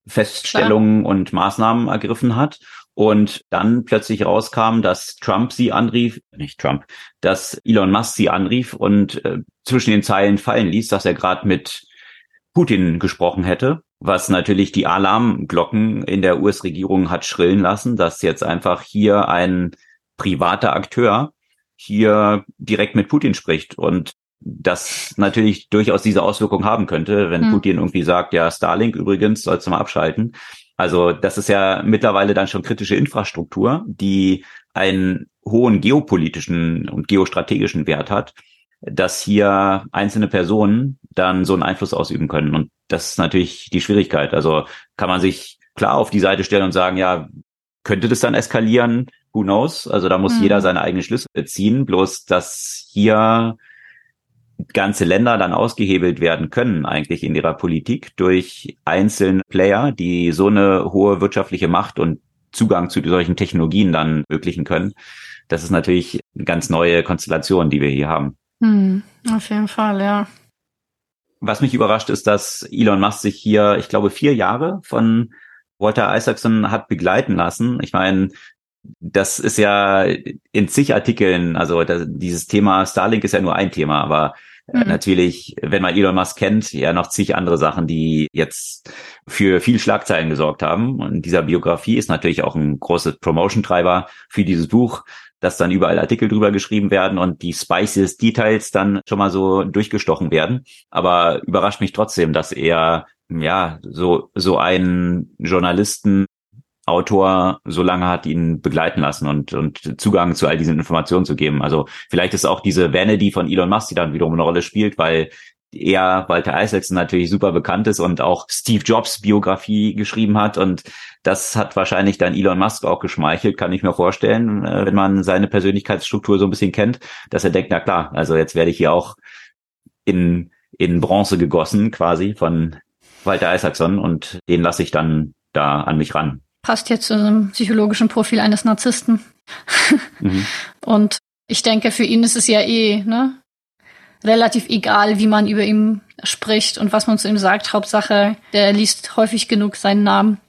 Speaker 1: Feststellungen Klar. und Maßnahmen ergriffen hat und dann plötzlich rauskam, dass Trump sie anrief, nicht Trump, dass Elon Musk sie anrief und äh, zwischen den Zeilen fallen ließ, dass er gerade mit Putin gesprochen hätte, was natürlich die Alarmglocken in der US-Regierung hat schrillen lassen, dass jetzt einfach hier ein privater Akteur hier direkt mit Putin spricht und das natürlich durchaus diese Auswirkung haben könnte, wenn hm. Putin irgendwie sagt, ja, Starlink übrigens sollst du mal abschalten. Also das ist ja mittlerweile dann schon kritische Infrastruktur, die einen hohen geopolitischen und geostrategischen Wert hat, dass hier einzelne Personen dann so einen Einfluss ausüben können. Und das ist natürlich die Schwierigkeit. Also kann man sich klar auf die Seite stellen und sagen, ja, könnte das dann eskalieren? Who knows? Also da muss mhm. jeder seine eigenen Schlüsse ziehen. Bloß, dass hier ganze Länder dann ausgehebelt werden können eigentlich in ihrer Politik durch einzelne Player, die so eine hohe wirtschaftliche Macht und Zugang zu solchen Technologien dann ermöglichen können. Das ist natürlich eine ganz neue Konstellation, die wir hier haben.
Speaker 2: Hm, auf jeden Fall, ja.
Speaker 1: Was mich überrascht ist, dass Elon Musk sich hier, ich glaube, vier Jahre von Walter Isaacson hat begleiten lassen. Ich meine, das ist ja in zig Artikeln, also das, dieses Thema Starlink ist ja nur ein Thema, aber äh, mhm. natürlich, wenn man Elon Musk kennt, ja noch zig andere Sachen, die jetzt für viel Schlagzeilen gesorgt haben. Und dieser Biografie ist natürlich auch ein großes Promotion-Treiber für dieses Buch, dass dann überall Artikel drüber geschrieben werden und die spiciest Details dann schon mal so durchgestochen werden. Aber überrascht mich trotzdem, dass er ja so so einen Journalisten Autor so lange hat ihn begleiten lassen und, und Zugang zu all diesen Informationen zu geben. Also vielleicht ist auch diese Vanity von Elon Musk, die dann wiederum eine Rolle spielt, weil er, Walter Isaacson, natürlich super bekannt ist und auch Steve Jobs Biografie geschrieben hat. Und das hat wahrscheinlich dann Elon Musk auch geschmeichelt, kann ich mir vorstellen, äh, wenn man seine Persönlichkeitsstruktur so ein bisschen kennt, dass er denkt, na klar, also jetzt werde ich hier auch in, in Bronze gegossen quasi von Walter Isaacson und den lasse ich dann da an mich ran
Speaker 2: passt jetzt zu einem psychologischen Profil eines Narzissten. mhm. Und ich denke, für ihn ist es ja eh ne, relativ egal, wie man über ihn spricht und was man zu ihm sagt. Hauptsache, der liest häufig genug seinen Namen.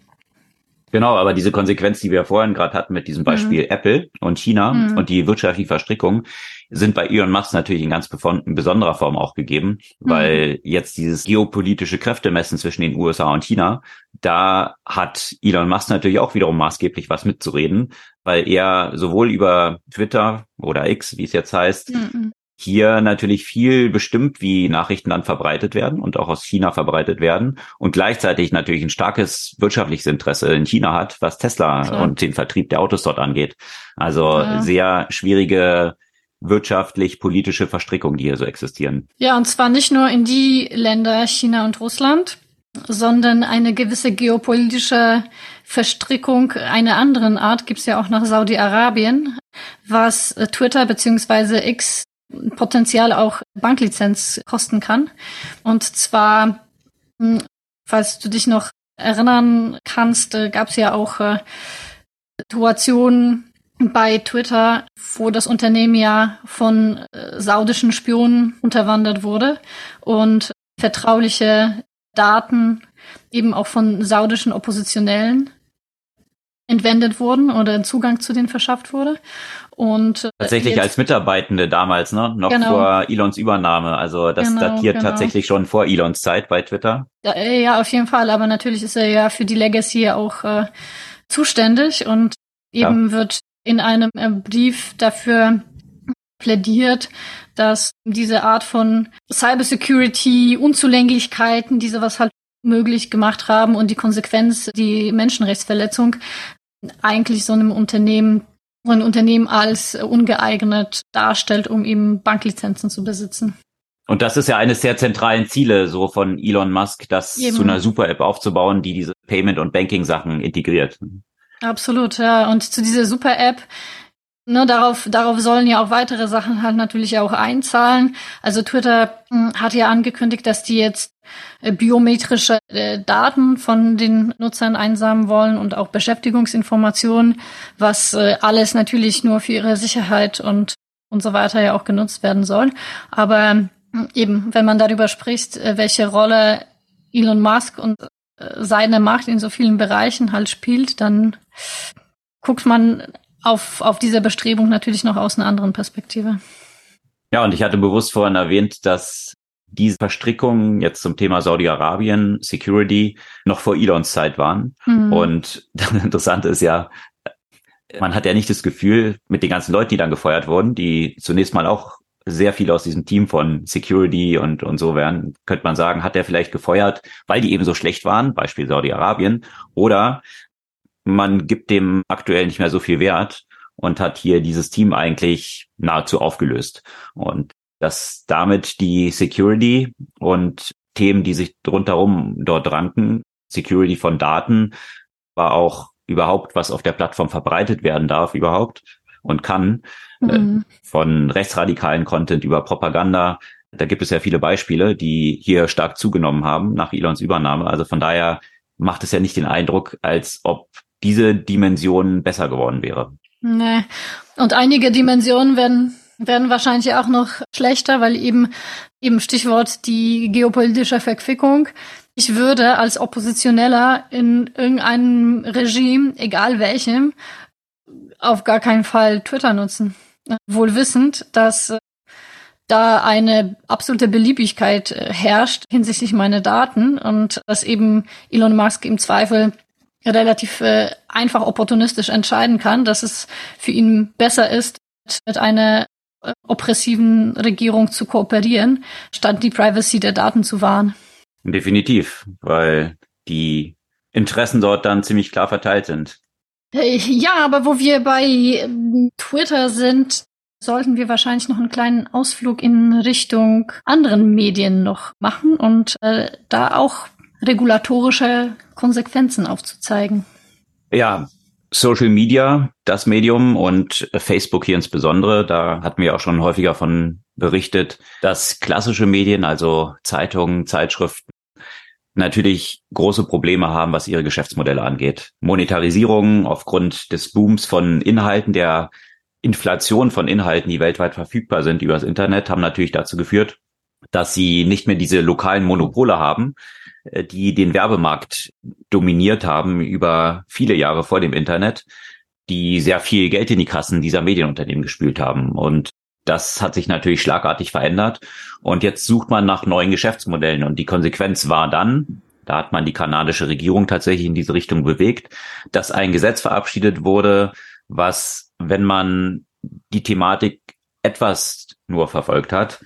Speaker 1: Genau, aber diese Konsequenz, die wir vorhin gerade hatten mit diesem Beispiel mhm. Apple und China mhm. und die wirtschaftliche Verstrickung, sind bei Elon Musk natürlich in ganz in besonderer Form auch gegeben, mhm. weil jetzt dieses geopolitische Kräftemessen zwischen den USA und China, da hat Elon Musk natürlich auch wiederum maßgeblich was mitzureden, weil er sowohl über Twitter oder X, wie es jetzt heißt, mhm hier natürlich viel bestimmt, wie Nachrichten dann verbreitet werden und auch aus China verbreitet werden und gleichzeitig natürlich ein starkes wirtschaftliches Interesse in China hat, was Tesla Klar. und den Vertrieb der Autos dort angeht. Also ja. sehr schwierige wirtschaftlich-politische Verstrickungen, die hier so existieren.
Speaker 2: Ja, und zwar nicht nur in die Länder China und Russland, sondern eine gewisse geopolitische Verstrickung einer anderen Art gibt's ja auch nach Saudi-Arabien, was Twitter beziehungsweise X Potenzial auch Banklizenz kosten kann. Und zwar, hm, falls du dich noch erinnern kannst, äh, gab es ja auch äh, Situationen bei Twitter, wo das Unternehmen ja von äh, saudischen Spionen unterwandert wurde und vertrauliche Daten eben auch von saudischen Oppositionellen entwendet wurden oder Zugang zu denen verschafft wurde. Und
Speaker 1: äh, tatsächlich als Mitarbeitende damals, ne? Noch genau. vor Elons Übernahme. Also das genau, datiert genau. tatsächlich schon vor Elons Zeit bei Twitter.
Speaker 2: Äh, ja, auf jeden Fall. Aber natürlich ist er ja für die Legacy auch äh, zuständig und eben ja. wird in einem äh, Brief dafür plädiert, dass diese Art von Cybersecurity, Unzulänglichkeiten, die sowas halt möglich gemacht haben und die Konsequenz, die Menschenrechtsverletzung, eigentlich so einem Unternehmen, ein Unternehmen als ungeeignet darstellt, um eben Banklizenzen zu besitzen.
Speaker 1: Und das ist ja eines der zentralen Ziele so von Elon Musk, das eben. zu einer Super-App aufzubauen, die diese Payment- und Banking-Sachen integriert.
Speaker 2: Absolut, ja. Und zu dieser Super-App Ne, darauf, darauf sollen ja auch weitere Sachen halt natürlich auch einzahlen. Also Twitter hm, hat ja angekündigt, dass die jetzt äh, biometrische äh, Daten von den Nutzern einsammeln wollen und auch Beschäftigungsinformationen, was äh, alles natürlich nur für ihre Sicherheit und und so weiter ja auch genutzt werden soll. Aber hm, eben, wenn man darüber spricht, welche Rolle Elon Musk und seine Macht in so vielen Bereichen halt spielt, dann guckt man auf, auf diese Bestrebung natürlich noch aus einer anderen Perspektive.
Speaker 1: Ja, und ich hatte bewusst vorhin erwähnt, dass diese Verstrickungen jetzt zum Thema Saudi-Arabien, Security, noch vor Elons Zeit waren. Mhm. Und das Interessante ist ja, man hat ja nicht das Gefühl, mit den ganzen Leuten, die dann gefeuert wurden, die zunächst mal auch sehr viele aus diesem Team von Security und, und so werden, könnte man sagen, hat er vielleicht gefeuert, weil die eben so schlecht waren, Beispiel Saudi-Arabien, oder man gibt dem aktuell nicht mehr so viel Wert und hat hier dieses Team eigentlich nahezu aufgelöst. Und dass damit die Security und Themen, die sich rundherum dort ranken, Security von Daten, war auch überhaupt, was auf der Plattform verbreitet werden darf, überhaupt und kann, äh, mhm. von rechtsradikalen Content über Propaganda. Da gibt es ja viele Beispiele, die hier stark zugenommen haben nach Elons Übernahme. Also von daher macht es ja nicht den Eindruck, als ob diese Dimension besser geworden wäre.
Speaker 2: Nee. Und einige Dimensionen werden, werden wahrscheinlich auch noch schlechter, weil eben, eben Stichwort die geopolitische Verquickung. Ich würde als Oppositioneller in irgendeinem Regime, egal welchem, auf gar keinen Fall Twitter nutzen. Wohl wissend, dass da eine absolute Beliebigkeit äh, herrscht hinsichtlich meiner Daten und dass eben Elon Musk im Zweifel relativ äh, einfach opportunistisch entscheiden kann, dass es für ihn besser ist, mit einer äh, oppressiven Regierung zu kooperieren, statt die Privacy der Daten zu wahren.
Speaker 1: Definitiv, weil die Interessen dort dann ziemlich klar verteilt sind.
Speaker 2: Äh, ja, aber wo wir bei ähm, Twitter sind, sollten wir wahrscheinlich noch einen kleinen Ausflug in Richtung anderen Medien noch machen und äh, da auch regulatorische Konsequenzen aufzuzeigen.
Speaker 1: Ja, Social Media, das Medium und Facebook hier insbesondere, da hatten wir auch schon häufiger von berichtet, dass klassische Medien, also Zeitungen, Zeitschriften, natürlich große Probleme haben, was ihre Geschäftsmodelle angeht. Monetarisierung aufgrund des Booms von Inhalten, der Inflation von Inhalten, die weltweit verfügbar sind übers Internet, haben natürlich dazu geführt, dass sie nicht mehr diese lokalen Monopole haben, die den Werbemarkt dominiert haben über viele Jahre vor dem Internet, die sehr viel Geld in die Kassen dieser Medienunternehmen gespült haben. Und das hat sich natürlich schlagartig verändert. Und jetzt sucht man nach neuen Geschäftsmodellen. Und die Konsequenz war dann, da hat man die kanadische Regierung tatsächlich in diese Richtung bewegt, dass ein Gesetz verabschiedet wurde, was, wenn man die Thematik etwas nur verfolgt hat,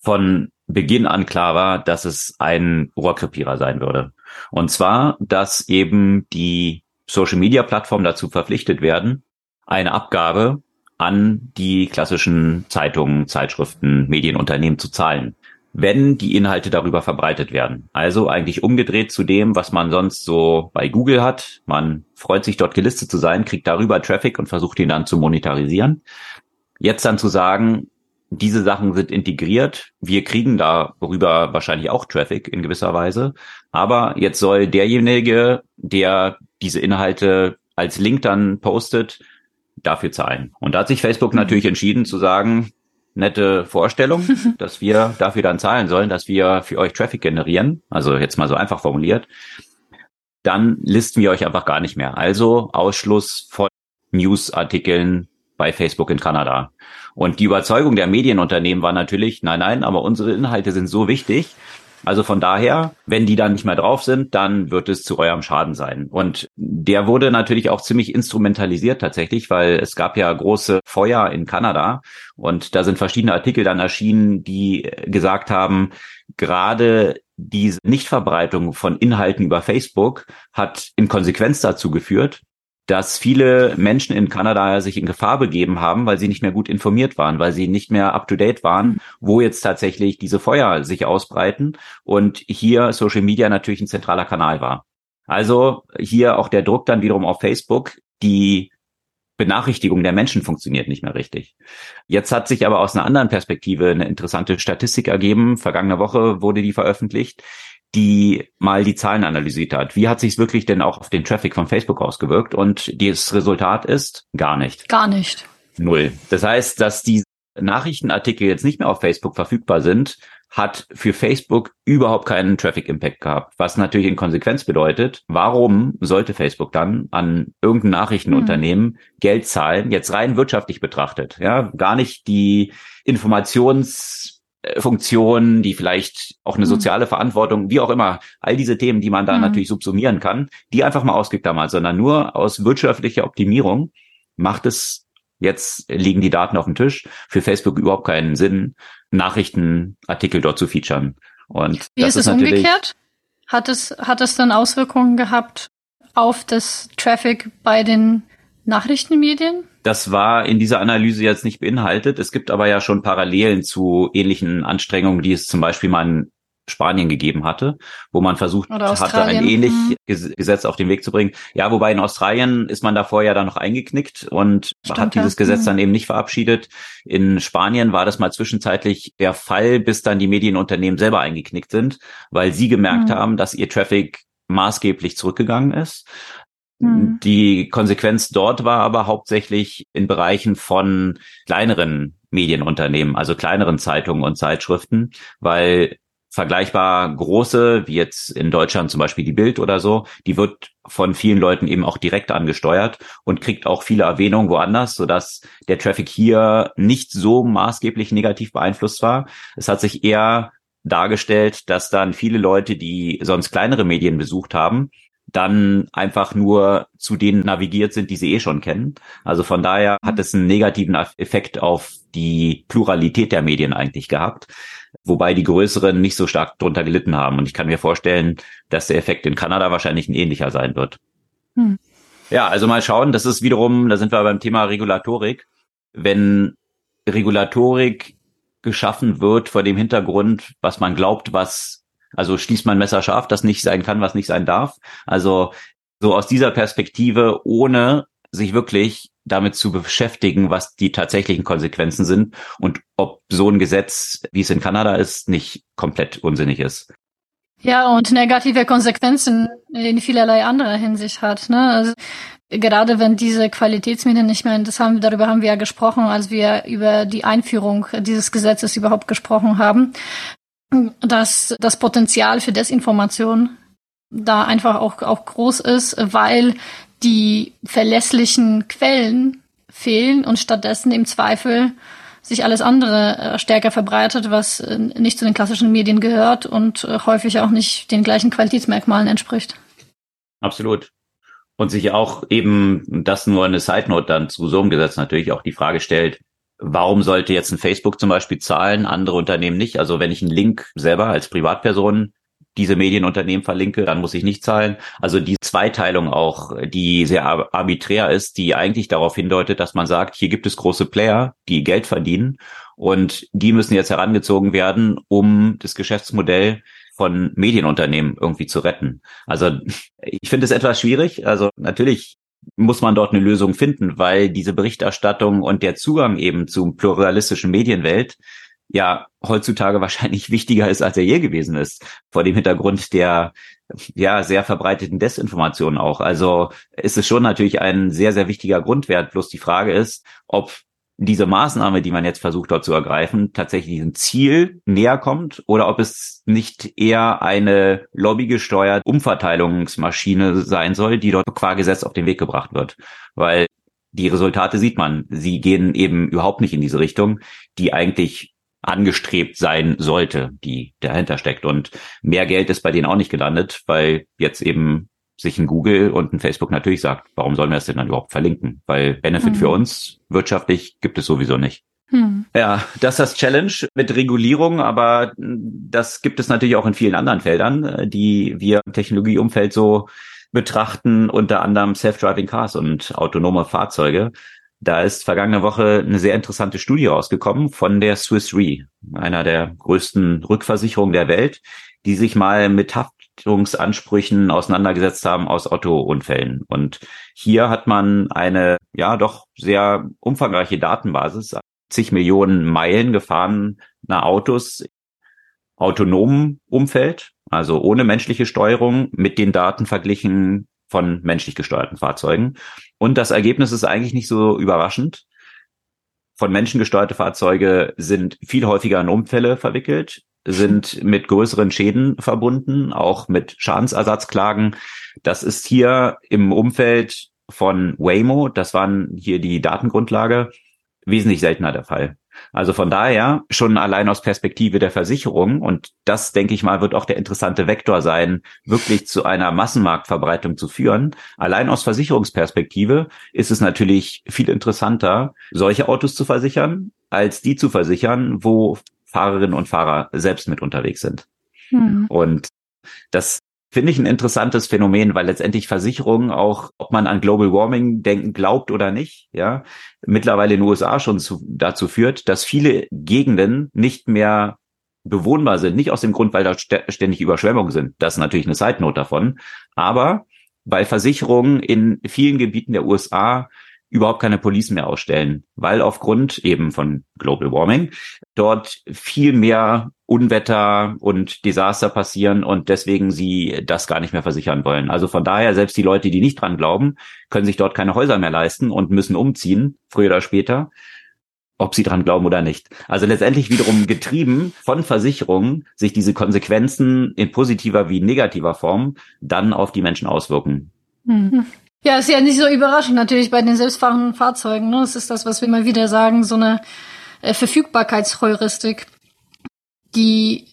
Speaker 1: von Beginn an klar war, dass es ein Rohrkrepierer sein würde. Und zwar, dass eben die Social Media Plattformen dazu verpflichtet werden, eine Abgabe an die klassischen Zeitungen, Zeitschriften, Medienunternehmen zu zahlen, wenn die Inhalte darüber verbreitet werden. Also eigentlich umgedreht zu dem, was man sonst so bei Google hat. Man freut sich dort gelistet zu sein, kriegt darüber Traffic und versucht ihn dann zu monetarisieren. Jetzt dann zu sagen, diese Sachen sind integriert. Wir kriegen darüber wahrscheinlich auch Traffic in gewisser Weise. Aber jetzt soll derjenige, der diese Inhalte als Link dann postet, dafür zahlen. Und da hat sich Facebook mhm. natürlich entschieden zu sagen, nette Vorstellung, dass wir dafür dann zahlen sollen, dass wir für euch Traffic generieren. Also jetzt mal so einfach formuliert. dann listen wir euch einfach gar nicht mehr. Also Ausschluss von Newsartikeln bei Facebook in Kanada. Und die Überzeugung der Medienunternehmen war natürlich, nein, nein, aber unsere Inhalte sind so wichtig. Also von daher, wenn die dann nicht mehr drauf sind, dann wird es zu eurem Schaden sein. Und der wurde natürlich auch ziemlich instrumentalisiert tatsächlich, weil es gab ja große Feuer in Kanada und da sind verschiedene Artikel dann erschienen, die gesagt haben, gerade diese Nichtverbreitung von Inhalten über Facebook hat in Konsequenz dazu geführt, dass viele Menschen in Kanada sich in Gefahr begeben haben, weil sie nicht mehr gut informiert waren, weil sie nicht mehr up-to-date waren, wo jetzt tatsächlich diese Feuer sich ausbreiten und hier Social Media natürlich ein zentraler Kanal war. Also hier auch der Druck dann wiederum auf Facebook, die Benachrichtigung der Menschen funktioniert nicht mehr richtig. Jetzt hat sich aber aus einer anderen Perspektive eine interessante Statistik ergeben. Vergangene Woche wurde die veröffentlicht, die mal die Zahlen analysiert hat. Wie hat sich es wirklich denn auch auf den Traffic von Facebook ausgewirkt? Und das Resultat ist gar nicht.
Speaker 2: Gar nicht.
Speaker 1: Null. Das heißt, dass die Nachrichtenartikel jetzt nicht mehr auf Facebook verfügbar sind, hat für Facebook überhaupt keinen Traffic Impact gehabt. Was natürlich in Konsequenz bedeutet, warum sollte Facebook dann an irgendein Nachrichtenunternehmen mhm. Geld zahlen, jetzt rein wirtschaftlich betrachtet, ja, gar nicht die Informations Funktionen, die vielleicht auch eine mhm. soziale Verantwortung, wie auch immer, all diese Themen, die man da mhm. natürlich subsumieren kann, die einfach mal ausgeklammert, sondern nur aus wirtschaftlicher Optimierung macht es jetzt liegen die Daten auf dem Tisch für Facebook überhaupt keinen Sinn, Nachrichtenartikel dort zu featuren. Und
Speaker 2: wie das ist es umgekehrt? Hat es hat es dann Auswirkungen gehabt auf das Traffic bei den Nachrichtenmedien?
Speaker 1: Das war in dieser Analyse jetzt nicht beinhaltet. Es gibt aber ja schon Parallelen zu ähnlichen Anstrengungen, die es zum Beispiel mal in Spanien gegeben hatte, wo man versucht hatte, ein ähnlich mhm. Gesetz auf den Weg zu bringen. Ja, wobei in Australien ist man davor ja dann noch eingeknickt und Stimmt, hat dieses ja. Gesetz mhm. dann eben nicht verabschiedet. In Spanien war das mal zwischenzeitlich der Fall, bis dann die Medienunternehmen selber eingeknickt sind, weil sie gemerkt mhm. haben, dass ihr Traffic maßgeblich zurückgegangen ist. Mhm. Die Konsequenz dort war aber hauptsächlich in Bereichen von kleineren Medienunternehmen, also kleineren Zeitungen und Zeitschriften, weil vergleichbar große, wie jetzt in Deutschland zum Beispiel die Bild oder so, die wird von vielen Leuten eben auch direkt angesteuert und kriegt auch viele Erwähnungen woanders, sodass der Traffic hier nicht so maßgeblich negativ beeinflusst war. Es hat sich eher dargestellt, dass dann viele Leute, die sonst kleinere Medien besucht haben, dann einfach nur zu denen navigiert sind, die sie eh schon kennen. Also von daher hat es einen negativen Effekt auf die Pluralität der Medien eigentlich gehabt, wobei die größeren nicht so stark drunter gelitten haben. Und ich kann mir vorstellen, dass der Effekt in Kanada wahrscheinlich ein ähnlicher sein wird. Hm. Ja, also mal schauen, das ist wiederum, da sind wir beim Thema Regulatorik. Wenn Regulatorik geschaffen wird vor dem Hintergrund, was man glaubt, was also schließt man Messer scharf, das nicht sein kann, was nicht sein darf. Also so aus dieser Perspektive, ohne sich wirklich damit zu beschäftigen, was die tatsächlichen Konsequenzen sind und ob so ein Gesetz, wie es in Kanada ist, nicht komplett unsinnig ist.
Speaker 2: Ja, und negative Konsequenzen in vielerlei anderer Hinsicht hat. Ne? Also, gerade wenn diese Qualitätsmedien nicht mehr, das haben, darüber haben wir ja gesprochen, als wir über die Einführung dieses Gesetzes überhaupt gesprochen haben, dass das Potenzial für Desinformation da einfach auch, auch groß ist, weil die verlässlichen Quellen fehlen und stattdessen im Zweifel sich alles andere äh, stärker verbreitet, was äh, nicht zu den klassischen Medien gehört und äh, häufig auch nicht den gleichen Qualitätsmerkmalen entspricht.
Speaker 1: Absolut. Und sich auch eben, das nur eine Side Note dann zu so einem Gesetz natürlich auch die Frage stellt, Warum sollte jetzt ein Facebook zum Beispiel zahlen, andere Unternehmen nicht? Also wenn ich einen Link selber als Privatperson diese Medienunternehmen verlinke, dann muss ich nicht zahlen. Also die Zweiteilung auch, die sehr arbiträr ist, die eigentlich darauf hindeutet, dass man sagt, hier gibt es große Player, die Geld verdienen und die müssen jetzt herangezogen werden, um das Geschäftsmodell von Medienunternehmen irgendwie zu retten. Also ich finde es etwas schwierig. Also natürlich muss man dort eine Lösung finden, weil diese Berichterstattung und der Zugang eben zum pluralistischen Medienwelt ja heutzutage wahrscheinlich wichtiger ist, als er je gewesen ist, vor dem Hintergrund der ja sehr verbreiteten Desinformation auch. Also ist es schon natürlich ein sehr, sehr wichtiger Grundwert. Bloß die Frage ist, ob diese Maßnahme, die man jetzt versucht dort zu ergreifen, tatsächlich diesem Ziel näher kommt oder ob es nicht eher eine lobbygesteuerte Umverteilungsmaschine sein soll, die dort qua Gesetz auf den Weg gebracht wird. Weil die Resultate sieht man. Sie gehen eben überhaupt nicht in diese Richtung, die eigentlich angestrebt sein sollte, die dahinter steckt. Und mehr Geld ist bei denen auch nicht gelandet, weil jetzt eben sich ein Google und ein Facebook natürlich sagt, warum sollen wir das denn dann überhaupt verlinken? Weil Benefit mhm. für uns wirtschaftlich gibt es sowieso nicht. Hm. Ja, das ist das Challenge mit Regulierung, aber das gibt es natürlich auch in vielen anderen Feldern, die wir im Technologieumfeld so betrachten, unter anderem Self-Driving Cars und autonome Fahrzeuge. Da ist vergangene Woche eine sehr interessante Studie rausgekommen von der Swiss Re, einer der größten Rückversicherungen der Welt, die sich mal mit Haftungsansprüchen auseinandergesetzt haben aus Autounfällen. Und hier hat man eine, ja, doch sehr umfangreiche Datenbasis, zig Millionen Meilen gefahrener Autos autonomen Umfeld, also ohne menschliche Steuerung, mit den Daten verglichen von menschlich gesteuerten Fahrzeugen. Und das Ergebnis ist eigentlich nicht so überraschend. Von Menschen gesteuerte Fahrzeuge sind viel häufiger in Unfälle verwickelt, sind mit größeren Schäden verbunden, auch mit Schadensersatzklagen. Das ist hier im Umfeld von Waymo, das waren hier die Datengrundlage, wesentlich seltener der Fall. Also von daher schon allein aus Perspektive der Versicherung und das denke ich mal wird auch der interessante Vektor sein, wirklich zu einer Massenmarktverbreitung zu führen. Allein aus Versicherungsperspektive ist es natürlich viel interessanter, solche Autos zu versichern, als die zu versichern, wo Fahrerinnen und Fahrer selbst mit unterwegs sind. Hm. Und das finde ich ein interessantes Phänomen, weil letztendlich Versicherungen auch, ob man an Global Warming denken glaubt oder nicht, ja, mittlerweile in den USA schon zu, dazu führt, dass viele Gegenden nicht mehr bewohnbar sind. Nicht aus dem Grund, weil da ständig Überschwemmungen sind. Das ist natürlich eine Side Note davon. Aber weil Versicherungen in vielen Gebieten der USA überhaupt keine Police mehr ausstellen, weil aufgrund eben von Global Warming dort viel mehr Unwetter und Desaster passieren und deswegen sie das gar nicht mehr versichern wollen. Also von daher, selbst die Leute, die nicht dran glauben, können sich dort keine Häuser mehr leisten und müssen umziehen, früher oder später, ob sie dran glauben oder nicht. Also letztendlich wiederum getrieben von Versicherungen, sich diese Konsequenzen in positiver wie negativer Form dann auf die Menschen auswirken.
Speaker 2: Mhm. Ja, ist ja nicht so überraschend natürlich bei den selbstfahrenden Fahrzeugen. Ne? Das ist das, was wir immer wieder sagen, so eine äh, Verfügbarkeitsheuristik, die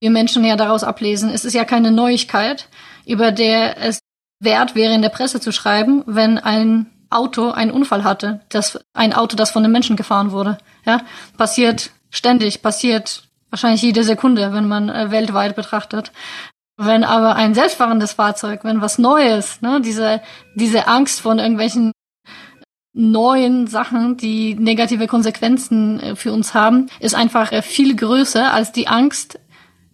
Speaker 2: wir Menschen ja daraus ablesen. Es ist ja keine Neuigkeit, über der es wert wäre, in der Presse zu schreiben, wenn ein Auto einen Unfall hatte, das ein Auto, das von einem Menschen gefahren wurde. Ja, passiert ständig, passiert wahrscheinlich jede Sekunde, wenn man äh, weltweit betrachtet. Wenn aber ein selbstfahrendes Fahrzeug, wenn was Neues, ne, diese, diese Angst von irgendwelchen neuen Sachen, die negative Konsequenzen äh, für uns haben, ist einfach äh, viel größer als die Angst,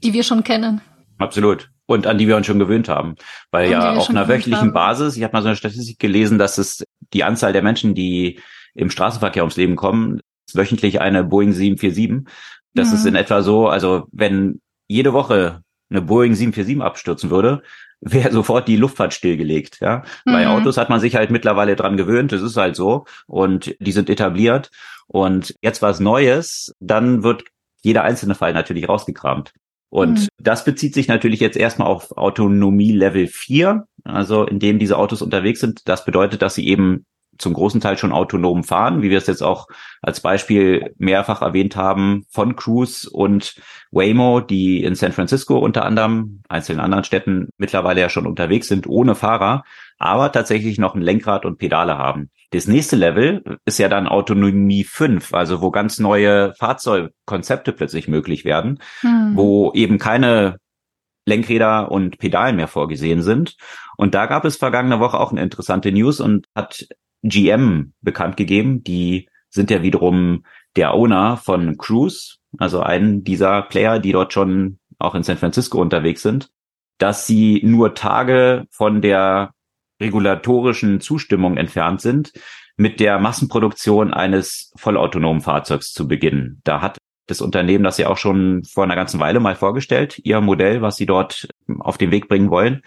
Speaker 2: die wir schon kennen.
Speaker 1: Absolut. Und an die wir uns schon gewöhnt haben. Weil ja auf einer wöchentlichen haben. Basis, ich habe mal so eine Statistik gelesen, dass es die Anzahl der Menschen, die im Straßenverkehr ums Leben kommen, ist wöchentlich eine Boeing 747. Das mhm. ist in etwa so, also wenn jede Woche eine Boeing 747 abstürzen würde, wäre sofort die Luftfahrt stillgelegt. Ja? Mhm. Bei Autos hat man sich halt mittlerweile dran gewöhnt, das ist halt so und die sind etabliert. Und jetzt was Neues, dann wird jeder einzelne Fall natürlich rausgekramt. Und mhm. das bezieht sich natürlich jetzt erstmal auf Autonomie Level 4, also in dem diese Autos unterwegs sind. Das bedeutet, dass sie eben zum großen Teil schon autonom fahren, wie wir es jetzt auch als Beispiel mehrfach erwähnt haben von Cruise und Waymo, die in San Francisco unter anderem, einzelnen anderen Städten mittlerweile ja schon unterwegs sind, ohne Fahrer, aber tatsächlich noch ein Lenkrad und Pedale haben. Das nächste Level ist ja dann Autonomie 5, also wo ganz neue Fahrzeugkonzepte plötzlich möglich werden, hm. wo eben keine Lenkräder und Pedalen mehr vorgesehen sind. Und da gab es vergangene Woche auch eine interessante News und hat GM bekannt gegeben. Die sind ja wiederum der Owner von Cruise, also einen dieser Player, die dort schon auch in San Francisco unterwegs sind, dass sie nur Tage von der regulatorischen Zustimmung entfernt sind, mit der Massenproduktion eines vollautonomen Fahrzeugs zu beginnen. Da hat das Unternehmen das ja auch schon vor einer ganzen Weile mal vorgestellt, ihr Modell, was sie dort auf den Weg bringen wollen.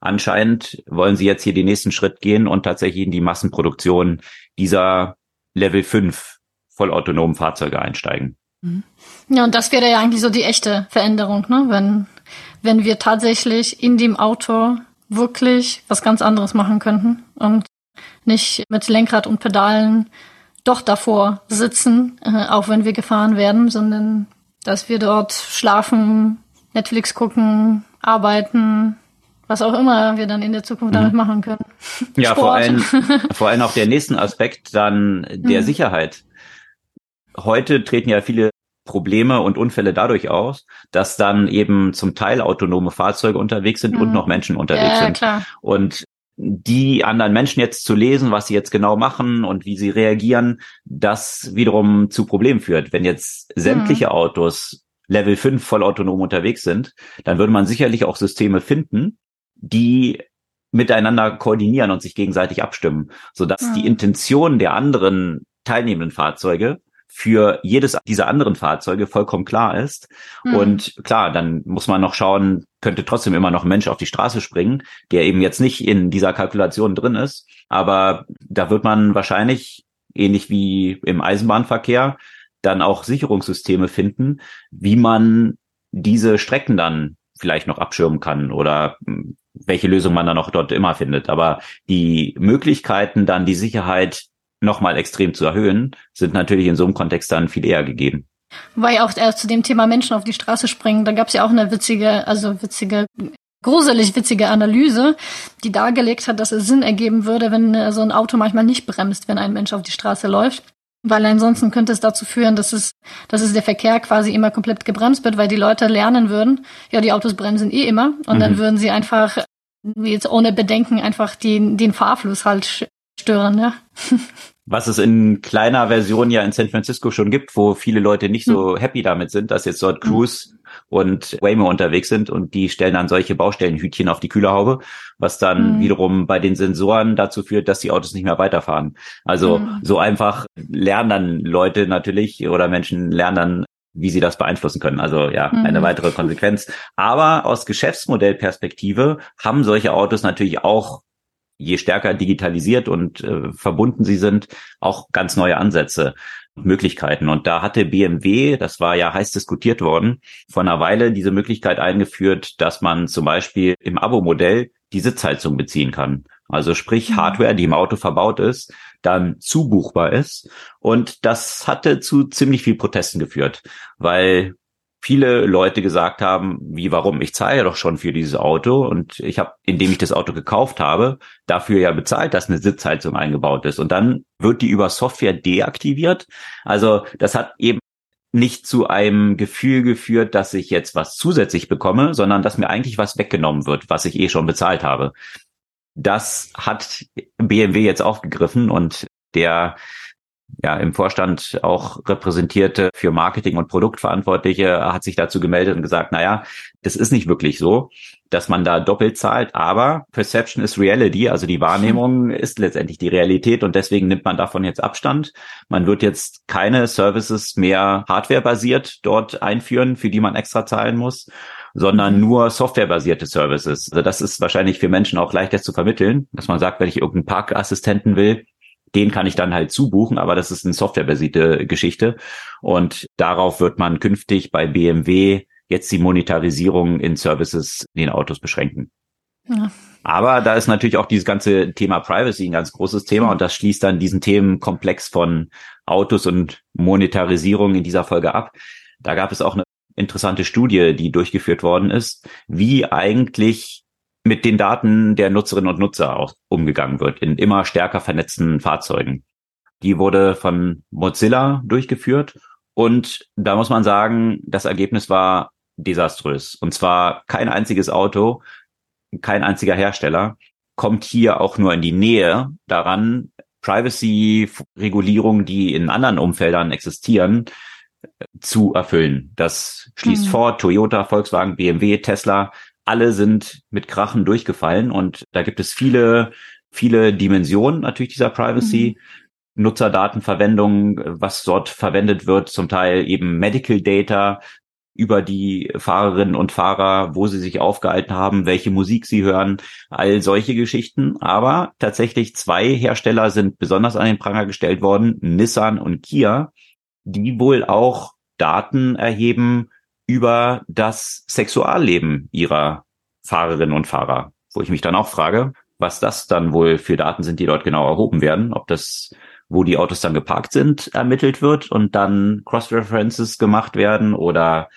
Speaker 1: Anscheinend wollen sie jetzt hier den nächsten Schritt gehen und tatsächlich in die Massenproduktion dieser Level 5 vollautonomen Fahrzeuge einsteigen.
Speaker 2: Mhm. Ja, und das wäre ja eigentlich so die echte Veränderung, ne? wenn, wenn wir tatsächlich in dem Auto wirklich was ganz anderes machen könnten und nicht mit Lenkrad und Pedalen doch davor sitzen, äh, auch wenn wir gefahren werden, sondern dass wir dort schlafen, Netflix gucken, arbeiten, was auch immer wir dann in der Zukunft damit mhm. machen können.
Speaker 1: Ja, vor allem, vor allem auch der nächsten Aspekt dann der mhm. Sicherheit. Heute treten ja viele Probleme und Unfälle dadurch aus, dass dann eben zum Teil autonome Fahrzeuge unterwegs sind mhm. und noch Menschen unterwegs ja, sind. Klar. Und die anderen Menschen jetzt zu lesen, was sie jetzt genau machen und wie sie reagieren, das wiederum zu Problemen führt. Wenn jetzt sämtliche mhm. Autos Level 5 vollautonom unterwegs sind, dann würde man sicherlich auch Systeme finden, die miteinander koordinieren und sich gegenseitig abstimmen, sodass mhm. die Intention der anderen teilnehmenden Fahrzeuge für jedes dieser anderen Fahrzeuge vollkommen klar ist. Mhm. Und klar, dann muss man noch schauen, könnte trotzdem immer noch ein Mensch auf die Straße springen, der eben jetzt nicht in dieser Kalkulation drin ist. Aber da wird man wahrscheinlich, ähnlich wie im Eisenbahnverkehr, dann auch Sicherungssysteme finden, wie man diese Strecken dann vielleicht noch abschirmen kann oder hm, welche Lösung man dann auch dort immer findet. Aber die Möglichkeiten, dann die Sicherheit nochmal extrem zu erhöhen, sind natürlich in so einem Kontext dann viel eher gegeben.
Speaker 2: Weil auch äh, zu dem Thema Menschen auf die Straße springen, da gab es ja auch eine witzige, also witzige, gruselig witzige Analyse, die dargelegt hat, dass es Sinn ergeben würde, wenn äh, so ein Auto manchmal nicht bremst, wenn ein Mensch auf die Straße läuft. Weil ansonsten könnte es dazu führen, dass es, dass es der Verkehr quasi immer komplett gebremst wird, weil die Leute lernen würden, ja, die Autos bremsen eh immer und mhm. dann würden sie einfach jetzt ohne Bedenken einfach den, den Fahrfluss halt stören, ja.
Speaker 1: Was es in kleiner Version ja in San Francisco schon gibt, wo viele Leute nicht so hm. happy damit sind, dass jetzt dort hm. Cruise und Waymo unterwegs sind und die stellen dann solche Baustellenhütchen auf die Kühlerhaube, was dann mhm. wiederum bei den Sensoren dazu führt, dass die Autos nicht mehr weiterfahren. Also mhm. so einfach lernen dann Leute natürlich oder Menschen lernen dann wie sie das beeinflussen können. Also ja, mhm. eine weitere Konsequenz. Aber aus Geschäftsmodellperspektive haben solche Autos natürlich auch je stärker digitalisiert und äh, verbunden sie sind, auch ganz neue Ansätze und Möglichkeiten. Und da hatte BMW, das war ja heiß diskutiert worden, vor einer Weile diese Möglichkeit eingeführt, dass man zum Beispiel im Abo-Modell die Sitzheizung beziehen kann. Also sprich mhm. Hardware, die im Auto verbaut ist, dann zubuchbar ist. Und das hatte zu ziemlich viel Protesten geführt, weil viele Leute gesagt haben, wie warum, ich zahle ja doch schon für dieses Auto und ich habe, indem ich das Auto gekauft habe, dafür ja bezahlt, dass eine Sitzheizung eingebaut ist. Und dann wird die über Software deaktiviert. Also das hat eben nicht zu einem Gefühl geführt, dass ich jetzt was zusätzlich bekomme, sondern dass mir eigentlich was weggenommen wird, was ich eh schon bezahlt habe. Das hat BMW jetzt aufgegriffen und der ja im Vorstand auch repräsentierte für Marketing und Produktverantwortliche hat sich dazu gemeldet und gesagt, naja, es ist nicht wirklich so, dass man da doppelt zahlt, aber Perception is Reality, also die Wahrnehmung ist letztendlich die Realität und deswegen nimmt man davon jetzt Abstand. Man wird jetzt keine Services mehr hardwarebasiert dort einführen, für die man extra zahlen muss sondern nur softwarebasierte Services. Also das ist wahrscheinlich für Menschen auch leichter zu vermitteln, dass man sagt, wenn ich irgendeinen Parkassistenten will, den kann ich dann halt zubuchen, aber das ist eine softwarebasierte Geschichte. Und darauf wird man künftig bei BMW jetzt die Monetarisierung in Services in den Autos beschränken. Ja. Aber da ist natürlich auch dieses ganze Thema Privacy ein ganz großes Thema und das schließt dann diesen Themenkomplex von Autos und Monetarisierung in dieser Folge ab. Da gab es auch eine interessante Studie, die durchgeführt worden ist, wie eigentlich mit den Daten der Nutzerinnen und Nutzer auch umgegangen wird in immer stärker vernetzten Fahrzeugen. Die wurde von Mozilla durchgeführt und da muss man sagen, das Ergebnis war desaströs. Und zwar kein einziges Auto, kein einziger Hersteller kommt hier auch nur in die Nähe daran, Privacy-Regulierungen, die in anderen Umfeldern existieren, zu erfüllen. Das schließt mhm. Ford, Toyota, Volkswagen, BMW, Tesla, alle sind mit Krachen durchgefallen und da gibt es viele, viele Dimensionen natürlich dieser Privacy. Mhm. Nutzerdatenverwendung, was dort verwendet wird, zum Teil eben Medical Data über die Fahrerinnen und Fahrer, wo sie sich aufgehalten haben, welche Musik sie hören, all solche Geschichten. Aber tatsächlich zwei Hersteller sind besonders an den Pranger gestellt worden, Nissan und Kia, die wohl auch Daten erheben über das Sexualleben ihrer Fahrerinnen und Fahrer, wo ich mich dann auch frage, was das dann wohl für Daten sind, die dort genau erhoben werden, ob das wo die Autos dann geparkt sind, ermittelt wird und dann Cross-References gemacht werden oder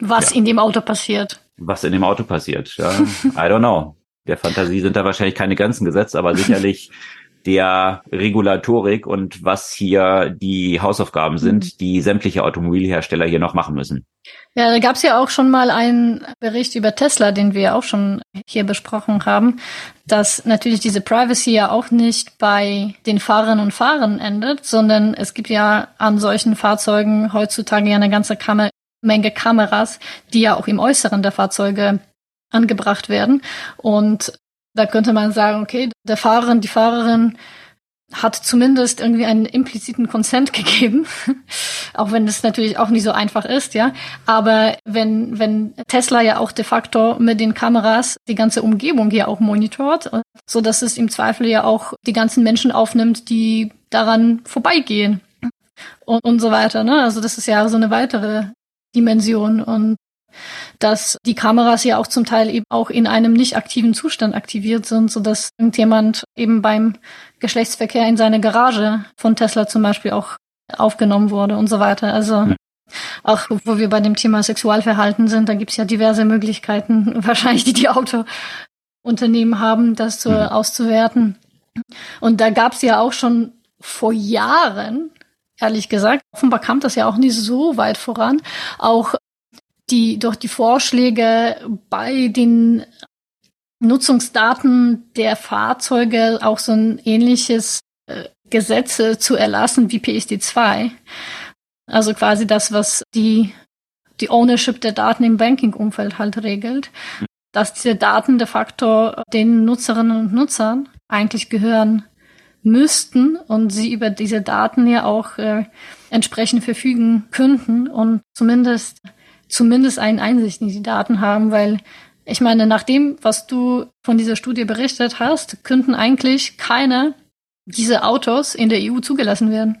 Speaker 2: was ja, in dem Auto passiert.
Speaker 1: Was in dem Auto passiert, ja. I don't know. Der Fantasie sind da wahrscheinlich keine Grenzen gesetzt, aber sicherlich der Regulatorik und was hier die Hausaufgaben sind, mhm. die sämtliche Automobilhersteller hier noch machen müssen.
Speaker 2: Ja, da gab es ja auch schon mal einen Bericht über Tesla, den wir auch schon hier besprochen haben, dass natürlich diese Privacy ja auch nicht bei den Fahrerinnen und Fahrern endet, sondern es gibt ja an solchen Fahrzeugen heutzutage ja eine ganze Kam Menge Kameras, die ja auch im Äußeren der Fahrzeuge angebracht werden. Und da könnte man sagen, okay, der Fahrer, die Fahrerin hat zumindest irgendwie einen impliziten Consent gegeben, auch wenn es natürlich auch nicht so einfach ist, ja. Aber wenn, wenn Tesla ja auch de facto mit den Kameras die ganze Umgebung hier auch monitort, so dass es im Zweifel ja auch die ganzen Menschen aufnimmt, die daran vorbeigehen und, und so weiter, ne. Also das ist ja so eine weitere Dimension und dass die Kameras ja auch zum Teil eben auch in einem nicht aktiven Zustand aktiviert sind, so dass irgendjemand eben beim Geschlechtsverkehr in seine Garage von Tesla zum Beispiel auch aufgenommen wurde und so weiter. Also ja. auch wo wir bei dem Thema Sexualverhalten sind, da gibt's ja diverse Möglichkeiten, wahrscheinlich die die Autounternehmen haben, das zu, ja. auszuwerten. Und da gab's ja auch schon vor Jahren ehrlich gesagt. Offenbar kam das ja auch nicht so weit voran. Auch die durch die Vorschläge bei den Nutzungsdaten der Fahrzeuge auch so ein ähnliches äh, Gesetze zu erlassen wie PSD2. Also quasi das, was die, die Ownership der Daten im Banking-Umfeld halt regelt. Dass diese Daten de facto den Nutzerinnen und Nutzern eigentlich gehören müssten und sie über diese Daten ja auch äh, entsprechend verfügen könnten und zumindest zumindest einen Einsicht in die Daten haben, weil ich meine, nach dem, was du von dieser Studie berichtet hast, könnten eigentlich keine diese Autos in der EU zugelassen werden.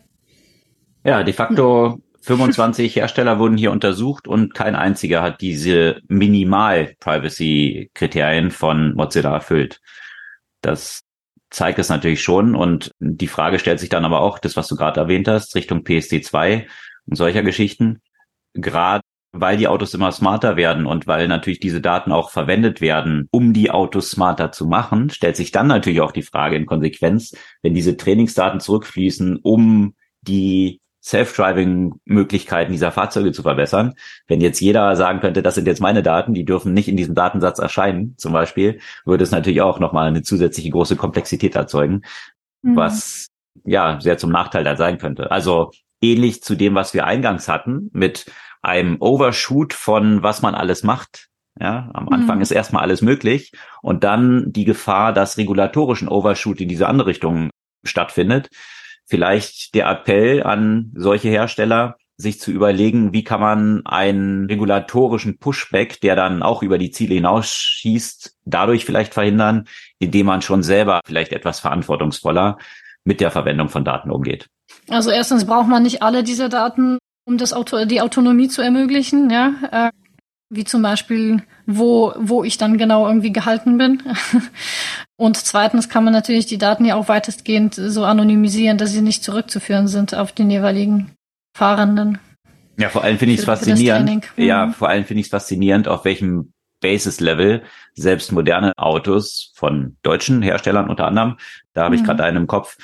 Speaker 1: Ja, de facto 25 Hersteller wurden hier untersucht und kein einziger hat diese Minimal-Privacy-Kriterien von Mozilla erfüllt. Das zeigt es natürlich schon und die Frage stellt sich dann aber auch, das, was du gerade erwähnt hast, Richtung PSD2 und solcher Geschichten. Gerade weil die Autos immer smarter werden und weil natürlich diese Daten auch verwendet werden, um die Autos smarter zu machen, stellt sich dann natürlich auch die Frage in Konsequenz, wenn diese Trainingsdaten zurückfließen, um die Self-Driving-Möglichkeiten dieser Fahrzeuge zu verbessern. Wenn jetzt jeder sagen könnte, das sind jetzt meine Daten, die dürfen nicht in diesem Datensatz erscheinen, zum Beispiel, würde es natürlich auch nochmal eine zusätzliche große Komplexität erzeugen, mhm. was ja sehr zum Nachteil da sein könnte. Also ähnlich zu dem, was wir eingangs hatten, mit einem Overshoot von was man alles macht. Ja, am Anfang mhm. ist erstmal alles möglich und dann die Gefahr, dass regulatorischen Overshoot in diese andere Richtung stattfindet. Vielleicht der Appell an solche Hersteller, sich zu überlegen, wie kann man einen regulatorischen Pushback, der dann auch über die Ziele hinausschießt, dadurch vielleicht verhindern, indem man schon selber vielleicht etwas verantwortungsvoller mit der Verwendung von Daten umgeht.
Speaker 2: Also erstens braucht man nicht alle diese Daten um das Auto, die Autonomie zu ermöglichen, ja, äh, wie zum Beispiel, wo, wo ich dann genau irgendwie gehalten bin. Und zweitens kann man natürlich die Daten ja auch weitestgehend so anonymisieren, dass sie nicht zurückzuführen sind auf den jeweiligen Fahrenden.
Speaker 1: Ja, vor allem finde ich es faszinierend. Ja, mhm. vor allem finde ich es faszinierend, auf welchem Basis-Level selbst moderne Autos von deutschen Herstellern unter anderem, da habe ich mhm. gerade einen im Kopf,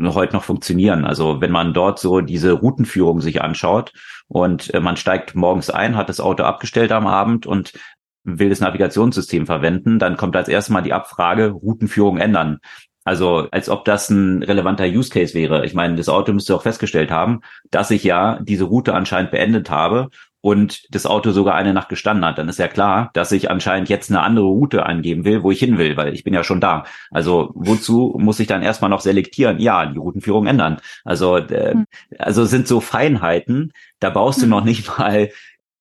Speaker 1: heute noch funktionieren. Also wenn man dort so diese Routenführung sich anschaut und äh, man steigt morgens ein, hat das Auto abgestellt am Abend und will das Navigationssystem verwenden, dann kommt als erstes mal die Abfrage Routenführung ändern. Also als ob das ein relevanter Use Case wäre. Ich meine, das Auto müsste auch festgestellt haben, dass ich ja diese Route anscheinend beendet habe und das Auto sogar eine Nacht gestanden hat, dann ist ja klar, dass ich anscheinend jetzt eine andere Route angeben will, wo ich hin will, weil ich bin ja schon da. Also wozu muss ich dann erstmal noch selektieren? Ja, die Routenführung ändern. Also äh, hm. also sind so Feinheiten, da baust du hm. noch nicht mal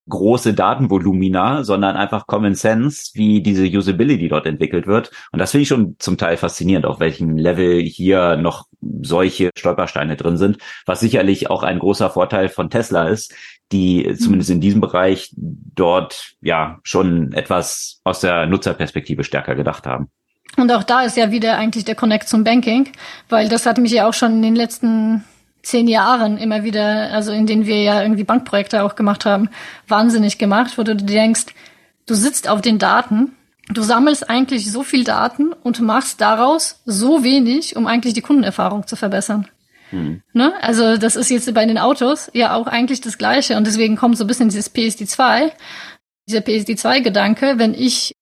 Speaker 1: große Datenvolumina, sondern einfach Common Sense, wie diese Usability dort entwickelt wird. Und das finde ich schon zum Teil faszinierend, auf welchem Level hier noch solche Stolpersteine drin sind, was sicherlich auch ein großer Vorteil von Tesla ist, die zumindest in diesem Bereich dort ja schon etwas aus der Nutzerperspektive stärker gedacht haben.
Speaker 2: Und auch da ist ja wieder eigentlich der Connect zum Banking, weil das hat mich ja auch schon in den letzten zehn Jahren immer wieder, also in denen wir ja irgendwie Bankprojekte auch gemacht haben, wahnsinnig gemacht, wo du denkst, du sitzt auf den Daten, du sammelst eigentlich so viel Daten und machst daraus so wenig, um eigentlich die Kundenerfahrung zu verbessern. Hm. Ne? Also das ist jetzt bei den Autos ja auch eigentlich das Gleiche und deswegen kommt so ein bisschen dieses PSD2, dieser PSD2-Gedanke, wenn ich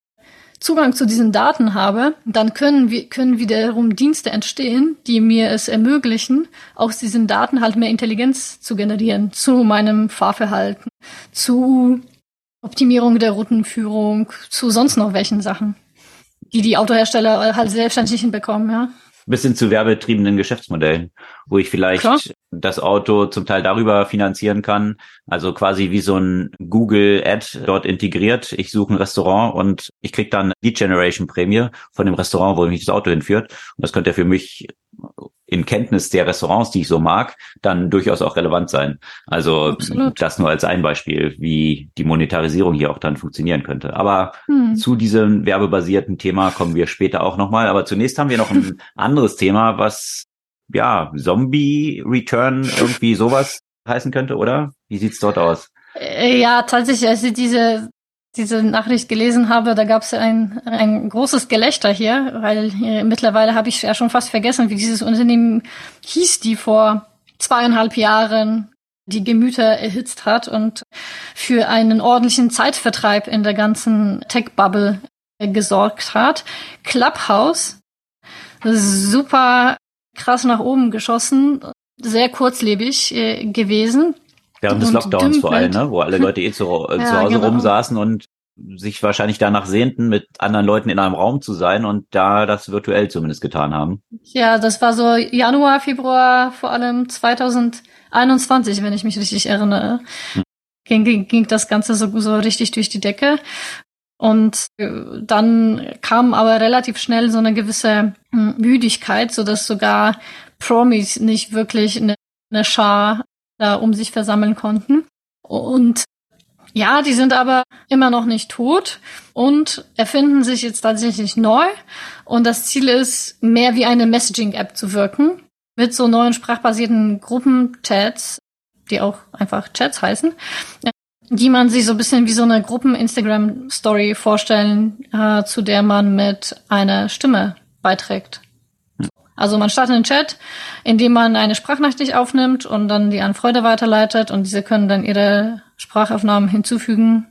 Speaker 2: Zugang zu diesen Daten habe, dann können, wir, können wiederum Dienste entstehen, die mir es ermöglichen, aus diesen Daten halt mehr Intelligenz zu generieren zu meinem Fahrverhalten, zu Optimierung der Routenführung, zu sonst noch welchen Sachen, die die Autohersteller halt selbstständig hinbekommen, ja
Speaker 1: bis hin zu werbetriebenen Geschäftsmodellen, wo ich vielleicht Klar. das Auto zum Teil darüber finanzieren kann, also quasi wie so ein Google Ad dort integriert. Ich suche ein Restaurant und ich kriege dann Lead Generation Prämie von dem Restaurant, wo mich das Auto hinführt. Und das könnte für mich in Kenntnis der Restaurants, die ich so mag, dann durchaus auch relevant sein. Also Absolut. das nur als ein Beispiel, wie die Monetarisierung hier auch dann funktionieren könnte. Aber hm. zu diesem werbebasierten Thema kommen wir später auch nochmal. Aber zunächst haben wir noch ein anderes Thema, was ja Zombie Return irgendwie sowas heißen könnte, oder? Wie sieht's dort aus?
Speaker 2: Äh, ja, tatsächlich, also diese diese Nachricht gelesen habe, da gab es ein, ein großes Gelächter hier, weil äh, mittlerweile habe ich ja schon fast vergessen, wie dieses Unternehmen hieß, die vor zweieinhalb Jahren die Gemüter erhitzt hat und für einen ordentlichen Zeitvertreib in der ganzen Tech-Bubble gesorgt hat. Clubhouse, super krass nach oben geschossen, sehr kurzlebig äh, gewesen.
Speaker 1: Während des Lockdowns vor allem, ne? wo alle Leute eh zu, äh, ja, zu Hause genau. rumsaßen und sich wahrscheinlich danach sehnten, mit anderen Leuten in einem Raum zu sein und da das virtuell zumindest getan haben.
Speaker 2: Ja, das war so Januar, Februar, vor allem 2021, wenn ich mich richtig erinnere. Hm. Ging, ging, ging das Ganze so, so richtig durch die Decke. Und äh, dann kam aber relativ schnell so eine gewisse hm, Müdigkeit, so dass sogar Promis nicht wirklich eine, eine Schar da um sich versammeln konnten. Und ja, die sind aber immer noch nicht tot und erfinden sich jetzt tatsächlich neu. Und das Ziel ist, mehr wie eine Messaging-App zu wirken, mit so neuen sprachbasierten Gruppenchats, die auch einfach Chats heißen, die man sich so ein bisschen wie so eine Gruppen-Instagram-Story vorstellen, äh, zu der man mit einer Stimme beiträgt. Also man startet einen Chat, in dem man eine Sprachnachricht aufnimmt und dann die an Freude weiterleitet und diese können dann ihre Sprachaufnahmen hinzufügen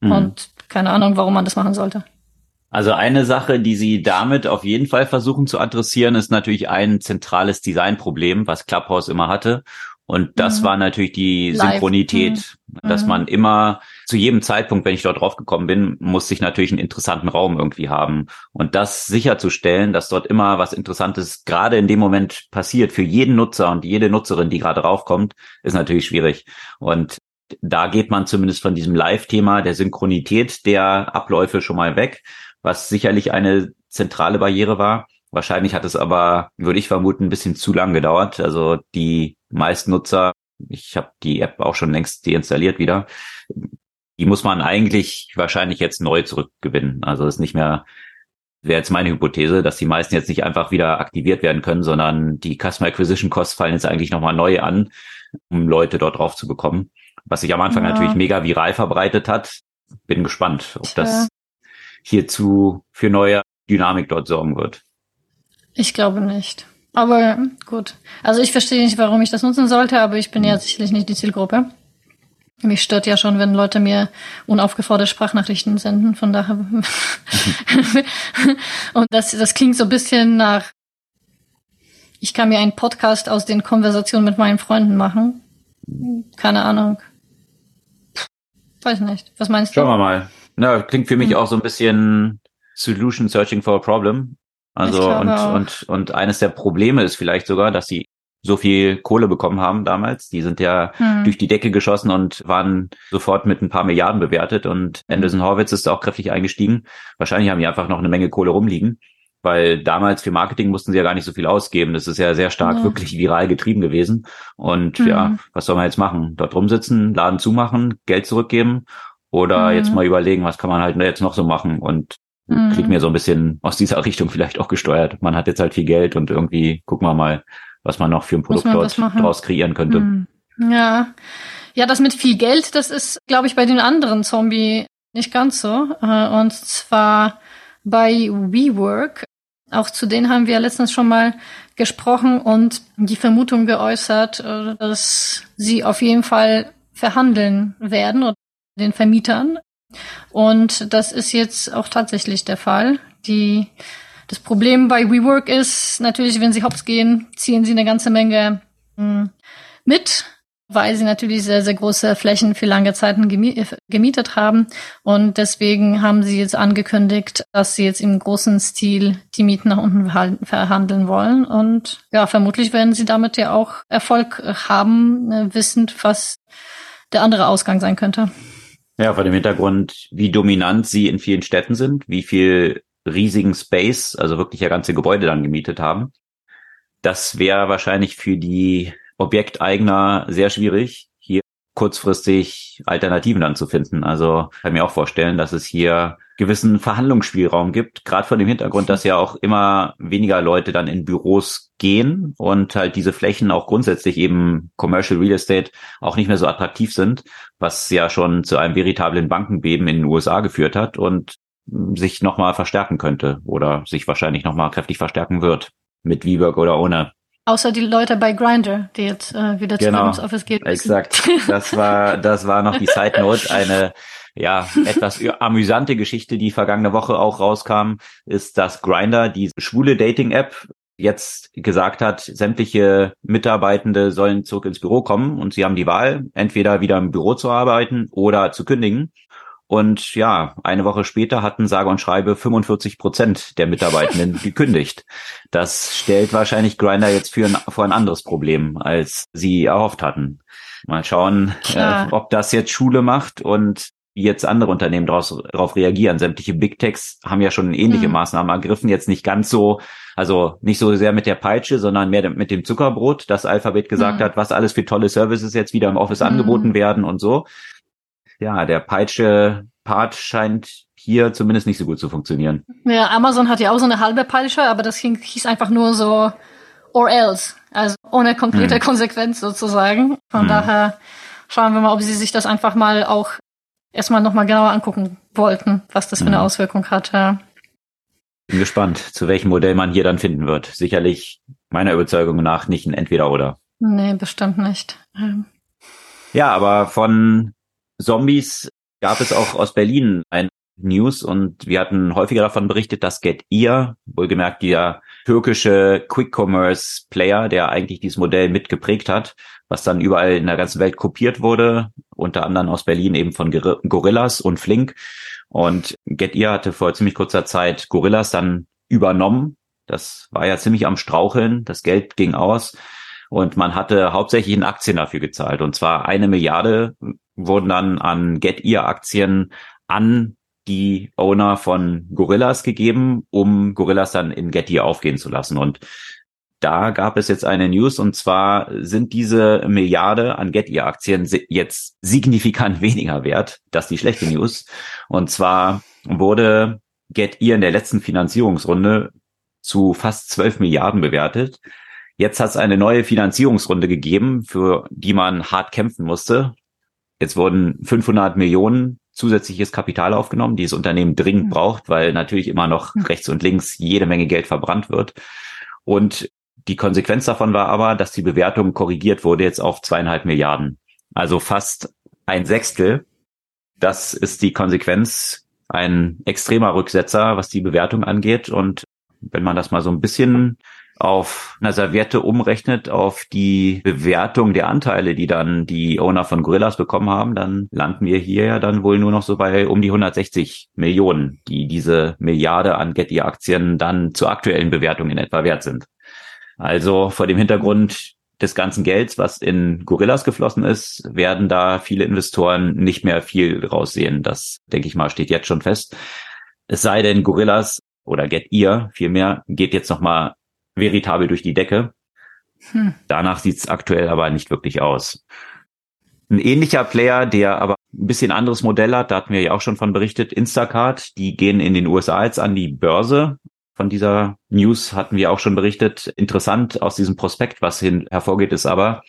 Speaker 2: mhm. und keine Ahnung, warum man das machen sollte.
Speaker 1: Also eine Sache, die Sie damit auf jeden Fall versuchen zu adressieren, ist natürlich ein zentrales Designproblem, was Clubhouse immer hatte. Und das mhm. war natürlich die. Synchronität, mhm. dass man immer zu jedem Zeitpunkt, wenn ich dort drauf gekommen bin, muss ich natürlich einen interessanten Raum irgendwie haben. Und das sicherzustellen, dass dort immer was Interessantes gerade in dem Moment passiert für jeden Nutzer und jede Nutzerin, die gerade raufkommt, ist natürlich schwierig. Und da geht man zumindest von diesem Live-Thema der Synchronität der Abläufe schon mal weg, was sicherlich eine zentrale Barriere war. Wahrscheinlich hat es aber, würde ich vermuten, ein bisschen zu lang gedauert. Also die meisten Nutzer, ich habe die App auch schon längst deinstalliert wieder, die muss man eigentlich wahrscheinlich jetzt neu zurückgewinnen. Also ist nicht mehr, wäre jetzt meine Hypothese, dass die meisten jetzt nicht einfach wieder aktiviert werden können, sondern die Customer Acquisition Costs fallen jetzt eigentlich nochmal neu an, um Leute dort drauf zu bekommen. Was sich am Anfang ja. natürlich mega viral verbreitet hat. Bin gespannt, ob Tja. das hierzu für neue Dynamik dort sorgen wird.
Speaker 2: Ich glaube nicht. Aber gut. Also ich verstehe nicht, warum ich das nutzen sollte, aber ich bin ja sicherlich nicht die Zielgruppe. Mich stört ja schon, wenn Leute mir unaufgefordert Sprachnachrichten senden. Von daher. und das, das klingt so ein bisschen nach. Ich kann mir einen Podcast aus den Konversationen mit meinen Freunden machen. Keine Ahnung. Weiß nicht. Was meinst
Speaker 1: du? Schauen wir mal. Na, klingt für mich hm. auch so ein bisschen Solution Searching for a Problem. Also und, und, und eines der Probleme ist vielleicht sogar, dass sie so viel Kohle bekommen haben damals. Die sind ja hm. durch die Decke geschossen und waren sofort mit ein paar Milliarden bewertet und Anderson Horwitz ist auch kräftig eingestiegen. Wahrscheinlich haben die einfach noch eine Menge Kohle rumliegen, weil damals für Marketing mussten sie ja gar nicht so viel ausgeben. Das ist ja sehr stark ja. wirklich viral getrieben gewesen. Und mhm. ja, was soll man jetzt machen? Dort rumsitzen, Laden zumachen, Geld zurückgeben oder mhm. jetzt mal überlegen, was kann man halt jetzt noch so machen und mhm. klingt mir so ein bisschen aus dieser Richtung vielleicht auch gesteuert. Man hat jetzt halt viel Geld und irgendwie gucken wir mal, was man noch für ein Produkt dort draus kreieren könnte. Mhm.
Speaker 2: Ja. Ja, das mit viel Geld, das ist, glaube ich, bei den anderen Zombie nicht ganz so. Äh, und zwar bei WeWork. Auch zu denen haben wir letztens schon mal gesprochen und die Vermutung geäußert, äh, dass sie auf jeden Fall verhandeln werden und den Vermietern. Und das ist jetzt auch tatsächlich der Fall. Die, das Problem bei WeWork ist natürlich, wenn sie hops gehen, ziehen sie eine ganze Menge hm, mit weil sie natürlich sehr, sehr große Flächen für lange Zeiten gemietet haben. Und deswegen haben sie jetzt angekündigt, dass sie jetzt im großen Stil die Mieten nach unten verhandeln wollen. Und ja, vermutlich werden sie damit ja auch Erfolg haben, äh, wissend, was der andere Ausgang sein könnte.
Speaker 1: Ja, vor dem Hintergrund, wie dominant sie in vielen Städten sind, wie viel riesigen Space, also wirklich ja ganze Gebäude dann gemietet haben. Das wäre wahrscheinlich für die Objekteigner sehr schwierig, hier kurzfristig Alternativen dann zu finden. Also kann mir auch vorstellen, dass es hier gewissen Verhandlungsspielraum gibt, gerade vor dem Hintergrund, dass ja auch immer weniger Leute dann in Büros gehen und halt diese Flächen auch grundsätzlich eben Commercial Real Estate auch nicht mehr so attraktiv sind, was ja schon zu einem veritablen Bankenbeben in den USA geführt hat und sich nochmal verstärken könnte oder sich wahrscheinlich nochmal kräftig verstärken wird mit WeWork oder ohne.
Speaker 2: Außer die Leute bei Grinder, die jetzt äh, wieder
Speaker 1: genau, zu Office gehen. Müssen. Exakt. Das war, das war noch die Side Note. Eine ja etwas amüsante Geschichte, die vergangene Woche auch rauskam, ist, dass Grinder, die schwule Dating-App, jetzt gesagt hat, sämtliche Mitarbeitende sollen zurück ins Büro kommen und sie haben die Wahl, entweder wieder im Büro zu arbeiten oder zu kündigen. Und ja, eine Woche später hatten sage und schreibe 45 Prozent der Mitarbeitenden gekündigt. Das stellt wahrscheinlich Grinder jetzt für ein, vor ein anderes Problem, als sie erhofft hatten. Mal schauen, äh, ob das jetzt Schule macht und jetzt andere Unternehmen darauf reagieren. Sämtliche Big Techs haben ja schon ähnliche mhm. Maßnahmen ergriffen, jetzt nicht ganz so, also nicht so sehr mit der Peitsche, sondern mehr mit dem Zuckerbrot, das Alphabet gesagt mhm. hat, was alles für tolle Services jetzt wieder im Office mhm. angeboten werden und so ja, der Peitsche-Part scheint hier zumindest nicht so gut zu funktionieren.
Speaker 2: Ja, Amazon hat ja auch so eine halbe Peitsche, aber das hieß einfach nur so or else, also ohne konkrete hm. Konsequenz sozusagen. Von hm. daher schauen wir mal, ob sie sich das einfach mal auch erstmal nochmal genauer angucken wollten, was das für eine hm. Auswirkung hat. Ja.
Speaker 1: Bin gespannt, zu welchem Modell man hier dann finden wird. Sicherlich meiner Überzeugung nach nicht ein Entweder-Oder.
Speaker 2: Nee, bestimmt nicht.
Speaker 1: Ja, aber von Zombies gab es auch aus Berlin ein News und wir hatten häufiger davon berichtet, dass Get Ear, wohlgemerkt der türkische Quick Commerce Player, der eigentlich dieses Modell mitgeprägt hat, was dann überall in der ganzen Welt kopiert wurde, unter anderem aus Berlin eben von Gorillas und Flink. Und Get Ear hatte vor ziemlich kurzer Zeit Gorillas dann übernommen. Das war ja ziemlich am Straucheln. Das Geld ging aus. Und man hatte hauptsächlich in Aktien dafür gezahlt. Und zwar eine Milliarde wurden dann an Get Ear Aktien an die Owner von Gorillas gegeben, um Gorillas dann in Get Ear aufgehen zu lassen. Und da gab es jetzt eine News und zwar sind diese Milliarde an Get Ear Aktien jetzt signifikant weniger wert. Das ist die schlechte News. Und zwar wurde Get Ear in der letzten Finanzierungsrunde zu fast 12 Milliarden bewertet. Jetzt hat es eine neue Finanzierungsrunde gegeben, für die man hart kämpfen musste. Jetzt wurden 500 Millionen zusätzliches Kapital aufgenommen, die das Unternehmen dringend mhm. braucht, weil natürlich immer noch mhm. rechts und links jede Menge Geld verbrannt wird. Und die Konsequenz davon war aber, dass die Bewertung korrigiert wurde jetzt auf zweieinhalb Milliarden. Also fast ein Sechstel. Das ist die Konsequenz. Ein extremer Rücksetzer, was die Bewertung angeht. Und wenn man das mal so ein bisschen auf einer Serviette umrechnet auf die Bewertung der Anteile, die dann die Owner von Gorillas bekommen haben, dann landen wir hier ja dann wohl nur noch so bei um die 160 Millionen, die diese Milliarde an Getty-Aktien dann zur aktuellen Bewertung in etwa wert sind. Also vor dem Hintergrund des ganzen Gelds, was in Gorillas geflossen ist, werden da viele Investoren nicht mehr viel raussehen. Das, denke ich mal, steht jetzt schon fest. Es sei denn, Gorillas oder Get Ear vielmehr geht jetzt nochmal veritabel durch die Decke. Hm. Danach sieht es aktuell aber nicht wirklich aus. Ein ähnlicher Player, der aber ein bisschen anderes Modell hat, da hatten wir ja auch schon von berichtet, Instacart, die gehen in den USA jetzt an die Börse. Von dieser News hatten wir auch schon berichtet. Interessant aus diesem Prospekt, was hin hervorgeht, ist aber,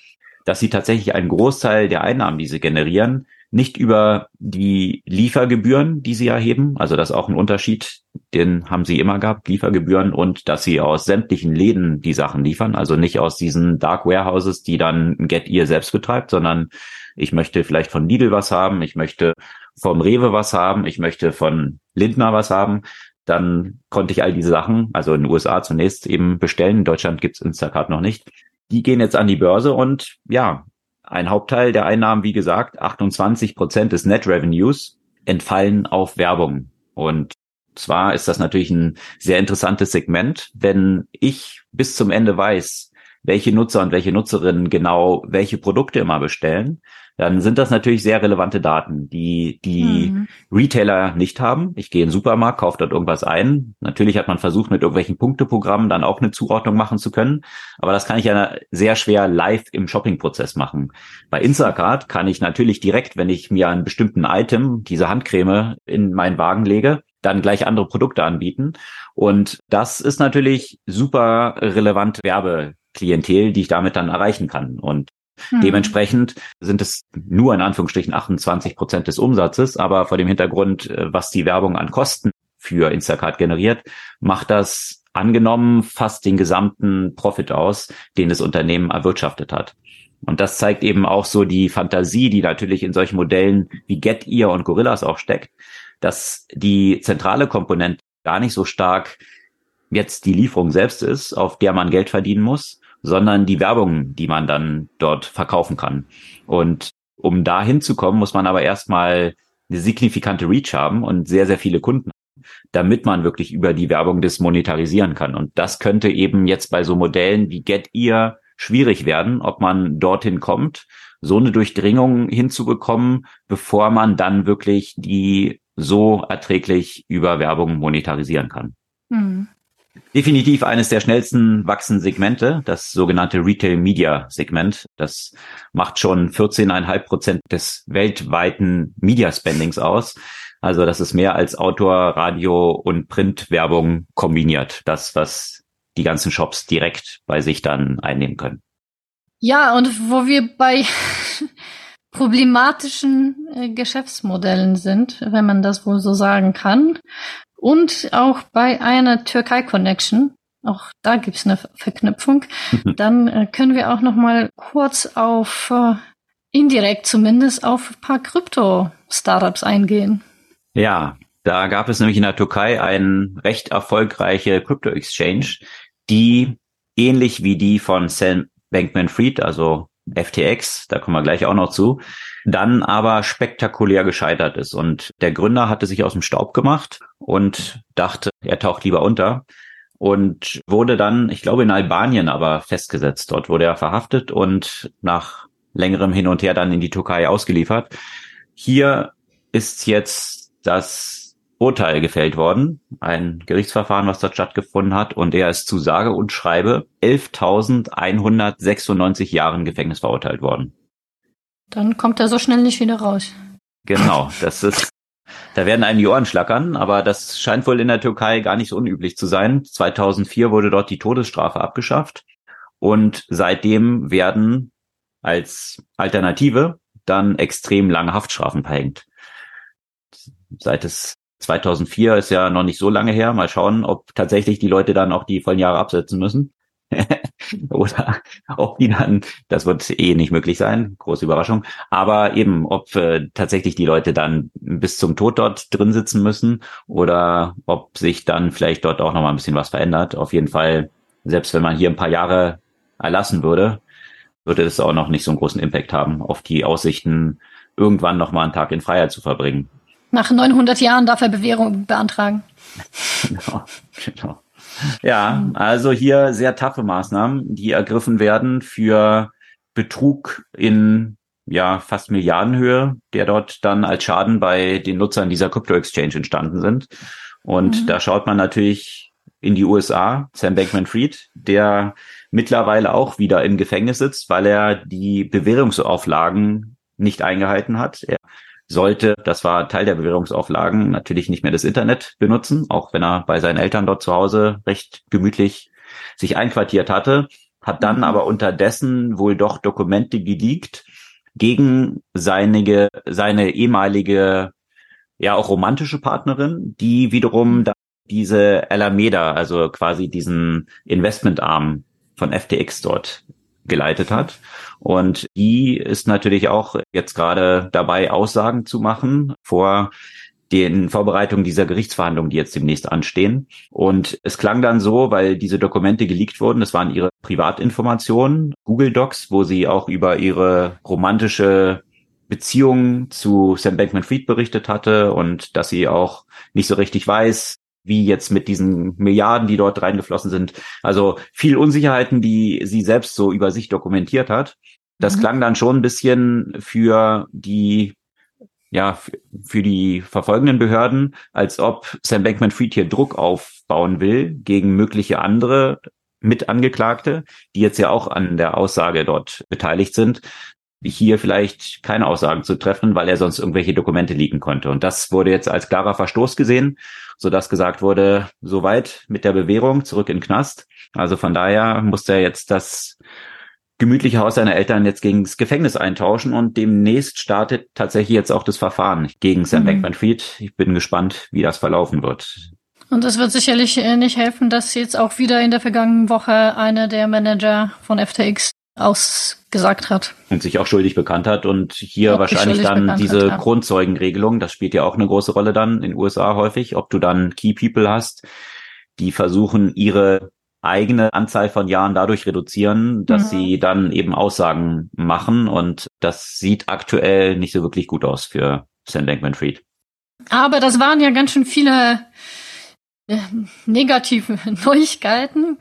Speaker 1: dass sie tatsächlich einen Großteil der Einnahmen, die sie generieren, nicht über die Liefergebühren, die sie erheben, also das ist auch ein Unterschied, den haben sie immer gehabt, Liefergebühren und dass sie aus sämtlichen Läden die Sachen liefern, also nicht aus diesen Dark Warehouses, die dann Get ihr selbst betreibt, sondern ich möchte vielleicht von Lidl was haben, ich möchte vom Rewe was haben, ich möchte von Lindner was haben, dann konnte ich all diese Sachen, also in den USA zunächst eben bestellen, in Deutschland gibt's Instacart noch nicht. Die gehen jetzt an die Börse und ja, ein Hauptteil der Einnahmen, wie gesagt, 28 Prozent des Net Revenues entfallen auf Werbung. Und zwar ist das natürlich ein sehr interessantes Segment, wenn ich bis zum Ende weiß, welche Nutzer und welche Nutzerinnen genau welche Produkte immer bestellen, dann sind das natürlich sehr relevante Daten, die die mhm. Retailer nicht haben. Ich gehe in den Supermarkt, kaufe dort irgendwas ein. Natürlich hat man versucht, mit irgendwelchen Punkteprogrammen dann auch eine Zuordnung machen zu können. Aber das kann ich ja sehr schwer live im Shoppingprozess machen. Bei Instacart kann ich natürlich direkt, wenn ich mir einen bestimmten Item, diese Handcreme, in meinen Wagen lege, dann gleich andere Produkte anbieten. Und das ist natürlich super relevant Werbeklientel, die ich damit dann erreichen kann. Und hm. Dementsprechend sind es nur in Anführungsstrichen 28 Prozent des Umsatzes, aber vor dem Hintergrund, äh, was die Werbung an Kosten für Instacart generiert, macht das angenommen fast den gesamten Profit aus, den das Unternehmen erwirtschaftet hat. Und das zeigt eben auch so die Fantasie, die natürlich in solchen Modellen wie Get Ear und Gorillas auch steckt, dass die zentrale Komponente gar nicht so stark jetzt die Lieferung selbst ist, auf der man Geld verdienen muss, sondern die Werbung, die man dann dort verkaufen kann. Und um da hinzukommen, muss man aber erstmal eine signifikante Reach haben und sehr, sehr viele Kunden, damit man wirklich über die Werbung das monetarisieren kann. Und das könnte eben jetzt bei so Modellen wie Get Ear schwierig werden, ob man dorthin kommt, so eine Durchdringung hinzubekommen, bevor man dann wirklich die so erträglich über Werbung monetarisieren kann. Mhm. Definitiv eines der schnellsten wachsenden Segmente, das sogenannte Retail Media Segment. Das macht schon 14,5 Prozent des weltweiten Media Spendings aus. Also das ist mehr als Outdoor, Radio und Printwerbung kombiniert. Das, was die ganzen Shops direkt bei sich dann einnehmen können.
Speaker 2: Ja, und wo wir bei problematischen äh, Geschäftsmodellen sind, wenn man das wohl so sagen kann, und auch bei einer Türkei-Connection, auch da gibt's eine Verknüpfung, dann äh, können wir auch noch mal kurz auf, äh, indirekt zumindest, auf ein paar Krypto-Startups eingehen.
Speaker 1: Ja, da gab es nämlich in der Türkei eine recht erfolgreiche Crypto-Exchange, die ähnlich wie die von Sam Bankman-Fried, also FTX, da kommen wir gleich auch noch zu, dann aber spektakulär gescheitert ist. Und der Gründer hatte sich aus dem Staub gemacht und dachte, er taucht lieber unter und wurde dann, ich glaube, in Albanien aber festgesetzt. Dort wurde er verhaftet und nach längerem Hin und Her dann in die Türkei ausgeliefert. Hier ist jetzt das Urteil gefällt worden, ein Gerichtsverfahren, was dort stattgefunden hat, und er ist zu sage und schreibe 11.196 Jahren Gefängnis verurteilt worden.
Speaker 2: Dann kommt er so schnell nicht wieder raus.
Speaker 1: Genau, das ist, da werden einem die Ohren schlackern, aber das scheint wohl in der Türkei gar nicht so unüblich zu sein. 2004 wurde dort die Todesstrafe abgeschafft und seitdem werden als Alternative dann extrem lange Haftstrafen verhängt. Seit es 2004 ist ja noch nicht so lange her. Mal schauen, ob tatsächlich die Leute dann auch die vollen Jahre absetzen müssen. Oder ob die dann, das wird eh nicht möglich sein, große Überraschung, aber eben, ob äh, tatsächlich die Leute dann bis zum Tod dort drin sitzen müssen oder ob sich dann vielleicht dort auch nochmal ein bisschen was verändert. Auf jeden Fall, selbst wenn man hier ein paar Jahre erlassen würde, würde es auch noch nicht so einen großen Impact haben auf die Aussichten, irgendwann nochmal einen Tag in Freiheit zu verbringen.
Speaker 2: Nach 900 Jahren darf er Bewährung beantragen.
Speaker 1: genau, genau. Ja, also hier sehr taffe Maßnahmen, die ergriffen werden für Betrug in ja fast Milliardenhöhe, der dort dann als Schaden bei den Nutzern dieser Crypto Exchange entstanden sind. Und mhm. da schaut man natürlich in die USA, Sam Bankman-Fried, der mittlerweile auch wieder im Gefängnis sitzt, weil er die Bewährungsauflagen nicht eingehalten hat. Er sollte, das war Teil der Bewährungsauflagen, natürlich nicht mehr das Internet benutzen, auch wenn er bei seinen Eltern dort zu Hause recht gemütlich sich einquartiert hatte, hat dann mhm. aber unterdessen wohl doch Dokumente geleakt gegen seine, seine ehemalige, ja auch romantische Partnerin, die wiederum mhm. diese Alameda, also quasi diesen Investmentarm von FTX dort geleitet hat. Und die ist natürlich auch jetzt gerade dabei, Aussagen zu machen vor den Vorbereitungen dieser Gerichtsverhandlungen, die jetzt demnächst anstehen. Und es klang dann so, weil diese Dokumente geleakt wurden, das waren ihre Privatinformationen, Google Docs, wo sie auch über ihre romantische Beziehung zu Sam Bankman-Fried berichtet hatte und dass sie auch nicht so richtig weiß, wie jetzt mit diesen Milliarden, die dort reingeflossen sind. Also viel Unsicherheiten, die sie selbst so über sich dokumentiert hat. Das mhm. klang dann schon ein bisschen für die ja, für die verfolgenden Behörden, als ob Sam Bankman-Fried hier Druck aufbauen will gegen mögliche andere Mitangeklagte, die jetzt ja auch an der Aussage dort beteiligt sind, hier vielleicht keine Aussagen zu treffen, weil er sonst irgendwelche Dokumente liegen konnte. Und das wurde jetzt als klarer Verstoß gesehen, sodass gesagt wurde, soweit mit der Bewährung zurück in den Knast. Also von daher musste er jetzt das gemütliche Haus seiner Eltern jetzt gegen das Gefängnis eintauschen und demnächst startet tatsächlich jetzt auch das Verfahren gegen Sam mhm. Bankman-Fried. Ich bin gespannt, wie das verlaufen wird.
Speaker 2: Und es wird sicherlich äh, nicht helfen, dass jetzt auch wieder in der vergangenen Woche einer der Manager von FTX ausgesagt hat.
Speaker 1: Und sich auch schuldig bekannt hat und hier ob wahrscheinlich dann diese hat, ja. Grundzeugenregelung, das spielt ja auch eine große Rolle dann in den USA häufig, ob du dann Key People hast, die versuchen, ihre eigene Anzahl von Jahren dadurch reduzieren, dass mhm. sie dann eben Aussagen machen und das sieht aktuell nicht so wirklich gut aus für Sam Bankman-Fried.
Speaker 2: Aber das waren ja ganz schön viele äh, negative Neuigkeiten.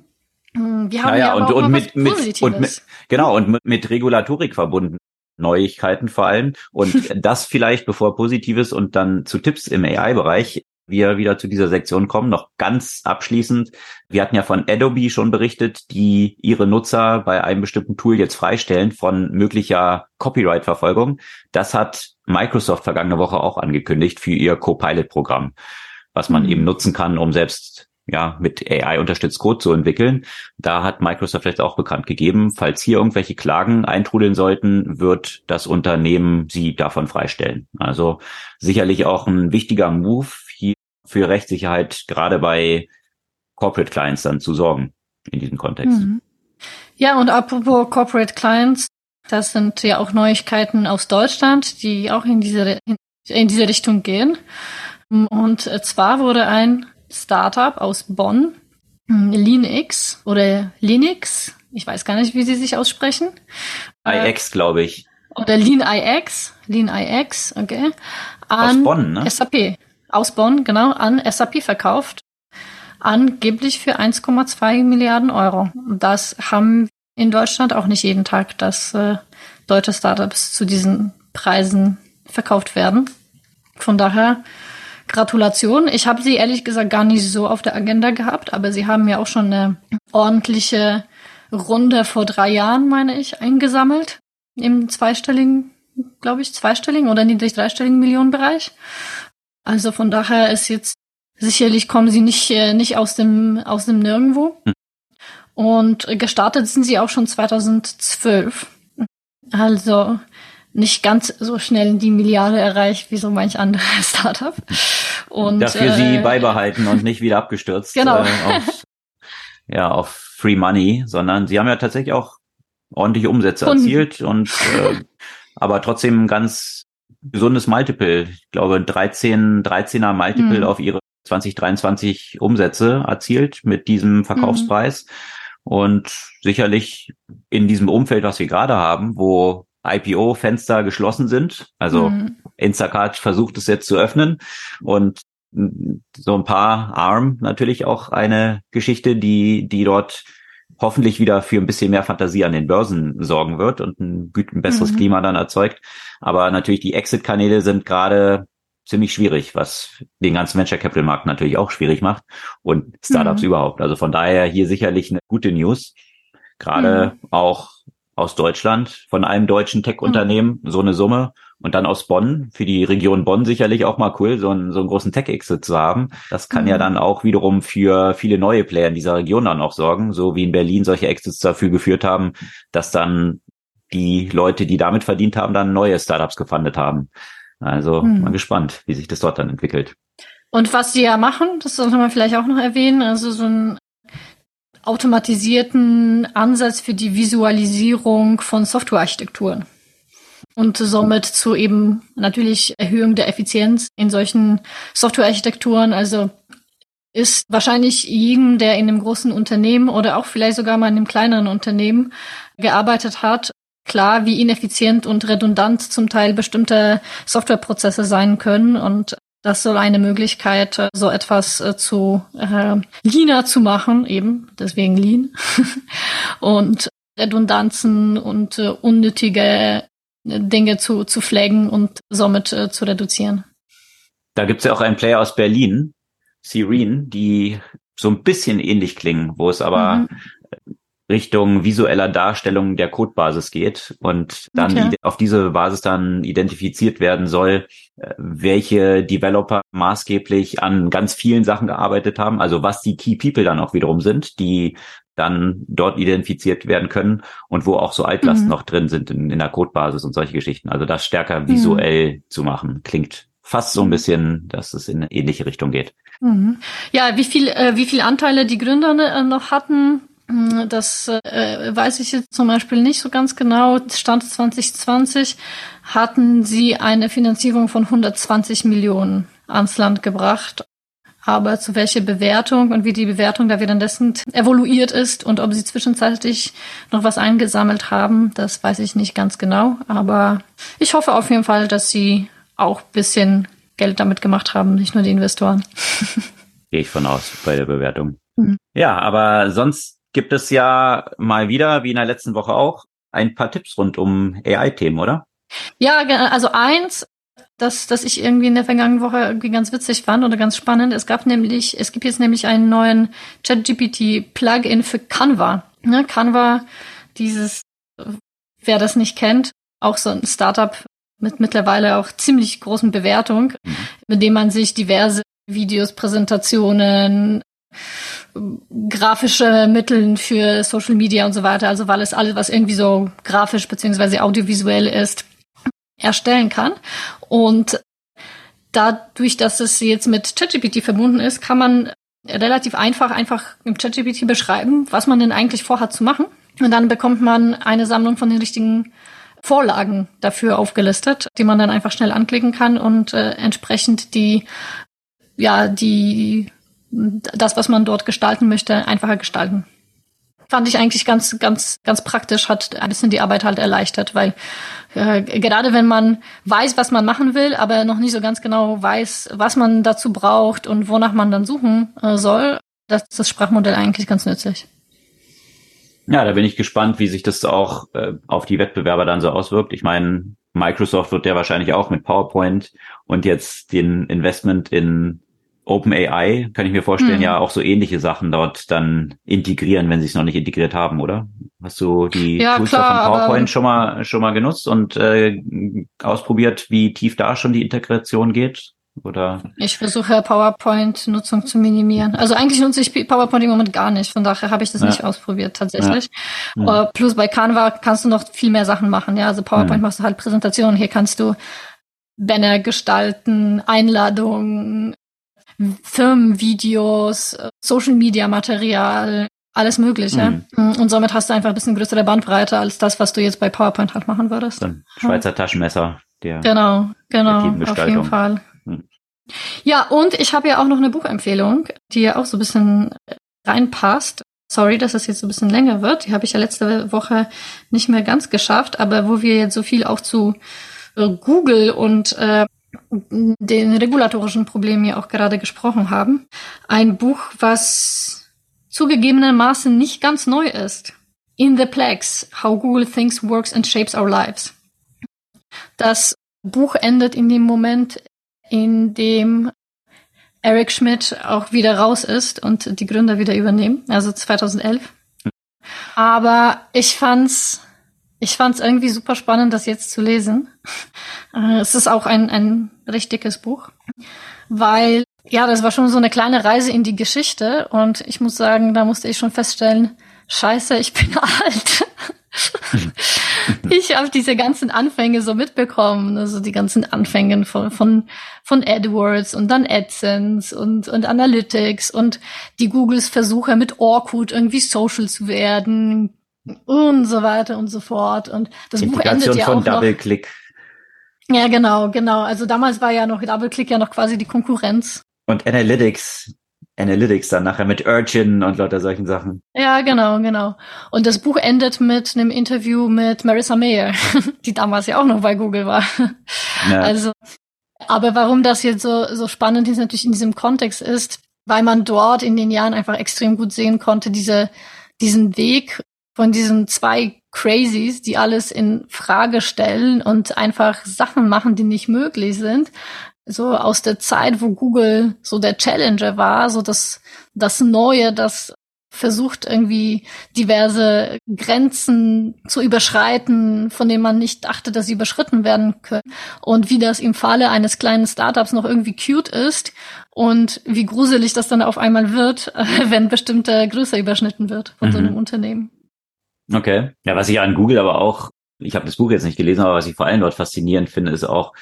Speaker 1: Hm, wir haben naja, ja und, und mit, mit, und mit, genau, und mit, mit Regulatorik verbunden. Neuigkeiten vor allem. Und das vielleicht, bevor Positives und dann zu Tipps im AI-Bereich wir wieder zu dieser Sektion kommen, noch ganz abschließend. Wir hatten ja von Adobe schon berichtet, die ihre Nutzer bei einem bestimmten Tool jetzt freistellen von möglicher Copyright-Verfolgung. Das hat Microsoft vergangene Woche auch angekündigt für ihr Copilot-Programm, was man mhm. eben nutzen kann, um selbst ja, mit AI unterstützt Code zu entwickeln. Da hat Microsoft jetzt auch bekannt gegeben, falls hier irgendwelche Klagen eintrudeln sollten, wird das Unternehmen sie davon freistellen. Also sicherlich auch ein wichtiger Move hier für Rechtssicherheit, gerade bei Corporate Clients dann zu sorgen in diesem Kontext. Mhm.
Speaker 2: Ja, und apropos Corporate Clients, das sind ja auch Neuigkeiten aus Deutschland, die auch in diese, in diese Richtung gehen. Und zwar wurde ein Startup aus Bonn, hm, Linux oder Linux, ich weiß gar nicht, wie sie sich aussprechen.
Speaker 1: iX, glaube ich.
Speaker 2: Oder Lean iX, Lean iX, okay.
Speaker 1: An aus Bonn, ne?
Speaker 2: SAP. Aus Bonn, genau, an SAP verkauft. Angeblich für 1,2 Milliarden Euro. Das haben in Deutschland auch nicht jeden Tag, dass äh, deutsche Startups zu diesen Preisen verkauft werden. Von daher Gratulation. Ich habe sie ehrlich gesagt gar nicht so auf der Agenda gehabt, aber sie haben ja auch schon eine ordentliche Runde vor drei Jahren, meine ich, eingesammelt. Im zweistelligen, glaube ich, zweistelligen oder niedrig dreistelligen Millionenbereich. Also von daher ist jetzt sicherlich kommen sie nicht, äh, nicht aus dem, aus dem Nirgendwo. Hm. Und gestartet sind sie auch schon 2012. Also nicht ganz so schnell die Milliarde erreicht wie so manch anderes Startup.
Speaker 1: Und dafür äh, sie beibehalten und nicht wieder abgestürzt.
Speaker 2: Genau.
Speaker 1: Äh, auf, ja, auf Free Money, sondern sie haben ja tatsächlich auch ordentliche Umsätze Kunden. erzielt und äh, aber trotzdem ein ganz gesundes Multiple. Ich glaube 13 13er Multiple mhm. auf ihre 2023 Umsätze erzielt mit diesem Verkaufspreis. Mhm. Und sicherlich in diesem Umfeld, was wir gerade haben, wo IPO-Fenster geschlossen sind. Also mhm. Instacart versucht es jetzt zu öffnen und so ein paar ARM natürlich auch eine Geschichte, die, die dort hoffentlich wieder für ein bisschen mehr Fantasie an den Börsen sorgen wird und ein, ein besseres mhm. Klima dann erzeugt. Aber natürlich die Exit-Kanäle sind gerade ziemlich schwierig, was den ganzen Venture Capital Markt natürlich auch schwierig macht und Startups mhm. überhaupt. Also von daher hier sicherlich eine gute News. Gerade mhm. auch aus Deutschland von einem deutschen Tech-Unternehmen so eine Summe und dann aus Bonn, für die Region Bonn sicherlich auch mal cool, so einen, so einen großen Tech-Exit zu haben. Das kann mhm. ja dann auch wiederum für viele neue Player in dieser Region dann auch sorgen, so wie in Berlin solche Exits dafür geführt haben, dass dann die Leute, die damit verdient haben, dann neue Startups gefundet haben. Also mhm. mal gespannt, wie sich das dort dann entwickelt.
Speaker 2: Und was die ja machen, das sollte man vielleicht auch noch erwähnen, also so ein automatisierten Ansatz für die Visualisierung von Softwarearchitekturen und somit zu eben natürlich Erhöhung der Effizienz in solchen Softwarearchitekturen. Also ist wahrscheinlich jedem, der in einem großen Unternehmen oder auch vielleicht sogar mal in einem kleineren Unternehmen gearbeitet hat, klar, wie ineffizient und redundant zum Teil bestimmte Softwareprozesse sein können und das soll eine Möglichkeit, so etwas äh, zu äh, leaner zu machen, eben deswegen lean und Redundanzen und äh, unnötige Dinge zu, zu flaggen und somit äh, zu reduzieren.
Speaker 1: Da gibt's ja auch einen Player aus Berlin, Serene, die so ein bisschen ähnlich klingen, wo es aber mhm. Richtung visueller Darstellung der Codebasis geht und dann okay. auf diese Basis dann identifiziert werden soll, äh, welche Developer maßgeblich an ganz vielen Sachen gearbeitet haben, also was die Key People dann auch wiederum sind, die dann dort identifiziert werden können und wo auch so Altlasten mhm. noch drin sind in, in der Codebasis und solche Geschichten. Also das stärker visuell mhm. zu machen, klingt fast so ein bisschen, dass es in eine ähnliche Richtung geht.
Speaker 2: Mhm. Ja, wie viel, äh, wie viel Anteile die Gründer äh, noch hatten, das äh, weiß ich jetzt zum Beispiel nicht so ganz genau. Stand 2020 hatten sie eine Finanzierung von 120 Millionen ans Land gebracht aber zu welcher Bewertung und wie die Bewertung da währenddessen evoluiert ist und ob sie zwischenzeitlich noch was eingesammelt haben, das weiß ich nicht ganz genau. Aber ich hoffe auf jeden Fall, dass sie auch bisschen Geld damit gemacht haben, nicht nur die Investoren.
Speaker 1: Gehe ich von aus bei der Bewertung. Mhm. Ja, aber sonst gibt es ja mal wieder, wie in der letzten Woche auch, ein paar Tipps rund um AI-Themen, oder?
Speaker 2: Ja, also eins das, das ich irgendwie in der vergangenen Woche irgendwie ganz witzig fand oder ganz spannend. Es gab nämlich, es gibt jetzt nämlich einen neuen ChatGPT-Plugin für Canva. Ne, Canva, dieses, wer das nicht kennt, auch so ein Startup mit mittlerweile auch ziemlich großen Bewertung, mhm. mit dem man sich diverse Videos, Präsentationen, grafische Mitteln für Social Media und so weiter, also weil es alles, was irgendwie so grafisch beziehungsweise audiovisuell ist, erstellen kann. Und dadurch, dass es jetzt mit ChatGPT verbunden ist, kann man relativ einfach einfach im ChatGPT beschreiben, was man denn eigentlich vorhat zu machen. Und dann bekommt man eine Sammlung von den richtigen Vorlagen dafür aufgelistet, die man dann einfach schnell anklicken kann und äh, entsprechend die, ja, die, das, was man dort gestalten möchte, einfacher gestalten fand ich eigentlich ganz, ganz, ganz praktisch, hat ein bisschen die Arbeit halt erleichtert, weil äh, gerade wenn man weiß, was man machen will, aber noch nicht so ganz genau weiß, was man dazu braucht und wonach man dann suchen äh, soll, das ist das Sprachmodell eigentlich ganz nützlich.
Speaker 1: Ja, da bin ich gespannt, wie sich das auch äh, auf die Wettbewerber dann so auswirkt. Ich meine, Microsoft wird ja wahrscheinlich auch mit PowerPoint und jetzt den Investment in OpenAI, kann ich mir vorstellen, hm. ja auch so ähnliche Sachen dort dann integrieren, wenn sie es noch nicht integriert haben, oder? Hast du die ja, Tools klar, von PowerPoint schon mal schon mal genutzt und äh, ausprobiert, wie tief da schon die Integration geht? Oder?
Speaker 2: Ich versuche PowerPoint-Nutzung zu minimieren. Also eigentlich nutze ich PowerPoint im Moment gar nicht. Von daher habe ich das ja. nicht ausprobiert tatsächlich. Ja. Mhm. Plus bei Canva kannst du noch viel mehr Sachen machen. Ja, also PowerPoint mhm. machst du halt Präsentationen. Hier kannst du Banner gestalten, Einladungen, Firmenvideos, Social Media Material, alles Mögliche. Mhm. Und somit hast du einfach ein bisschen größere Bandbreite als das, was du jetzt bei PowerPoint halt machen würdest.
Speaker 1: Dann Schweizer ja. Taschenmesser.
Speaker 2: Der genau, genau, auf jeden Fall. Mhm. Ja, und ich habe ja auch noch eine Buchempfehlung, die ja auch so ein bisschen reinpasst. Sorry, dass es jetzt so ein bisschen länger wird. Die habe ich ja letzte Woche nicht mehr ganz geschafft, aber wo wir jetzt so viel auch zu äh, Google und äh, den regulatorischen Problemen ja auch gerade gesprochen haben. Ein Buch, was zugegebenermaßen nicht ganz neu ist. In the Plex, How Google Thinks, Works and Shapes Our Lives. Das Buch endet in dem Moment, in dem Eric Schmidt auch wieder raus ist und die Gründer wieder übernehmen, also 2011. Aber ich fand's, ich fand's irgendwie super spannend, das jetzt zu lesen. Äh, es ist auch ein, ein richtiges Buch, weil ja, das war schon so eine kleine Reise in die Geschichte und ich muss sagen, da musste ich schon feststellen, scheiße, ich bin alt. ich habe diese ganzen Anfänge so mitbekommen, also die ganzen Anfänge von, von, von AdWords und dann AdSense und, und Analytics und die Googles Versuche mit Orkut irgendwie social zu werden und so weiter und so fort. Und das Buch endet ja
Speaker 1: von
Speaker 2: auch
Speaker 1: Double Click.
Speaker 2: Ja, genau, genau. Also damals war ja noch Double Click ja noch quasi die Konkurrenz.
Speaker 1: Und Analytics, Analytics dann nachher mit Urchin und lauter solchen Sachen.
Speaker 2: Ja, genau, genau. Und das Buch endet mit einem Interview mit Marissa Mayer, die damals ja auch noch bei Google war. Ja. Also, aber warum das jetzt so, so spannend ist, natürlich in diesem Kontext ist, weil man dort in den Jahren einfach extrem gut sehen konnte, diese, diesen Weg von diesen zwei Crazies, die alles in Frage stellen und einfach Sachen machen, die nicht möglich sind, so aus der Zeit, wo Google so der Challenger war, so das, das Neue, das versucht irgendwie diverse Grenzen zu überschreiten, von denen man nicht dachte, dass sie überschritten werden können. Und wie das im Falle eines kleinen Startups noch irgendwie cute ist und wie gruselig das dann auf einmal wird, wenn bestimmte Größe überschnitten wird von mhm. so einem Unternehmen.
Speaker 1: Okay. Ja, was ich an Google aber auch, ich habe das Buch jetzt nicht gelesen, aber was ich vor allem dort faszinierend finde, ist auch,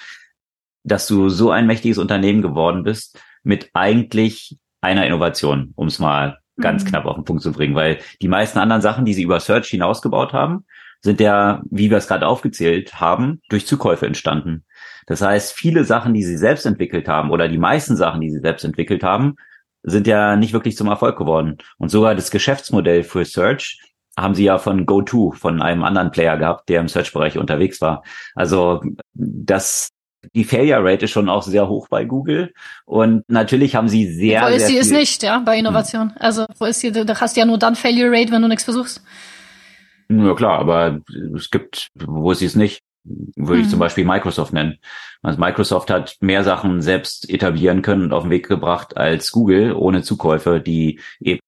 Speaker 1: dass du so ein mächtiges Unternehmen geworden bist mit eigentlich einer Innovation, um es mal ganz mhm. knapp auf den Punkt zu bringen, weil die meisten anderen Sachen, die sie über Search hinausgebaut haben, sind ja, wie wir es gerade aufgezählt haben, durch Zukäufe entstanden. Das heißt, viele Sachen, die sie selbst entwickelt haben oder die meisten Sachen, die sie selbst entwickelt haben, sind ja nicht wirklich zum Erfolg geworden. Und sogar das Geschäftsmodell für Search haben sie ja von GoTo, von einem anderen Player gehabt, der im Search-Bereich unterwegs war. Also das die Failure Rate ist schon auch sehr hoch bei Google. Und natürlich haben sie sehr.
Speaker 2: Wo ist
Speaker 1: sie
Speaker 2: ist nicht, ja, bei Innovation. Hm. Also wo ist sie, da hast du ja nur dann Failure Rate, wenn du nichts versuchst.
Speaker 1: Ja klar, aber es gibt, wo ist sie es nicht? Würde ich zum hm. Beispiel Microsoft nennen. Also Microsoft hat mehr Sachen selbst etablieren können und auf den Weg gebracht als Google ohne Zukäufe, die eben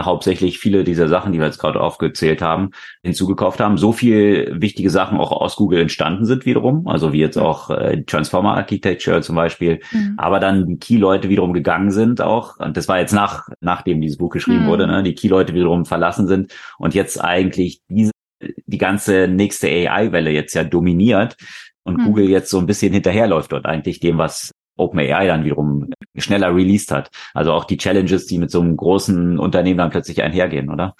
Speaker 1: hauptsächlich viele dieser Sachen, die wir jetzt gerade aufgezählt haben, hinzugekauft haben. So viel wichtige Sachen auch aus Google entstanden sind wiederum, also wie jetzt auch äh, Transformer Architecture zum Beispiel, mhm. aber dann die Key-Leute wiederum gegangen sind auch, und das war jetzt nach, nachdem dieses Buch geschrieben mhm. wurde, ne, die Key-Leute wiederum verlassen sind und jetzt eigentlich diese, die ganze nächste AI-Welle jetzt ja dominiert und mhm. Google jetzt so ein bisschen hinterherläuft dort eigentlich dem, was OpenAI dann wiederum schneller released hat. Also auch die Challenges, die mit so einem großen Unternehmen dann plötzlich einhergehen, oder?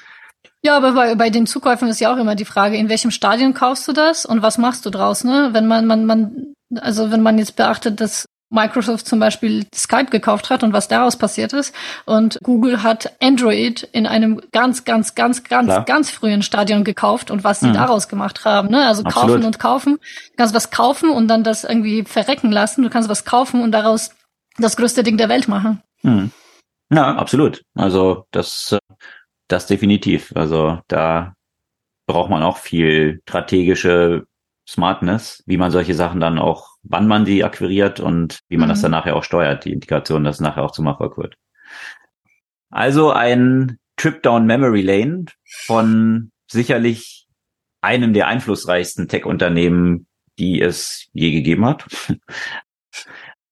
Speaker 2: Ja, aber bei, bei den Zukäufen ist ja auch immer die Frage, in welchem Stadion kaufst du das und was machst du draus, ne? Wenn man, man, man, also wenn man jetzt beachtet, dass Microsoft zum Beispiel Skype gekauft hat und was daraus passiert ist. Und Google hat Android in einem ganz, ganz, ganz, ganz, Klar. ganz frühen Stadion gekauft und was sie mhm. daraus gemacht haben. Ne? Also Absolut. kaufen und kaufen. Du kannst was kaufen und dann das irgendwie verrecken lassen. Du kannst was kaufen und daraus das größte Ding der Welt machen.
Speaker 1: Mhm. Ja, absolut. Also das, das definitiv. Also da braucht man auch viel strategische Smartness, wie man solche Sachen dann auch, wann man die akquiriert und wie man mhm. das dann nachher auch steuert, die Integration, dass es nachher auch zum Erfolg wird. Also ein Trip down Memory Lane von sicherlich einem der einflussreichsten Tech-Unternehmen, die es je gegeben hat.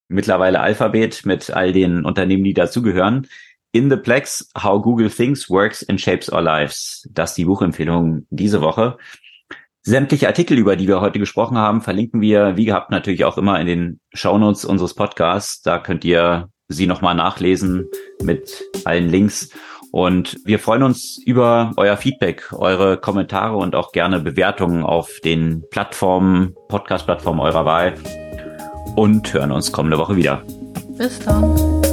Speaker 1: Mittlerweile Alphabet mit all den Unternehmen, die dazugehören. In the Plex, How Google Thinks, Works and Shapes Our Lives. Das ist die Buchempfehlung diese Woche. Sämtliche Artikel, über die wir heute gesprochen haben, verlinken wir, wie gehabt, natürlich auch immer in den Shownotes unseres Podcasts. Da könnt ihr sie nochmal nachlesen mit allen Links. Und wir freuen uns über euer Feedback, eure Kommentare und auch gerne Bewertungen auf den Plattformen, Podcast-Plattformen eurer Wahl. Und hören uns kommende Woche wieder.
Speaker 2: Bis dann.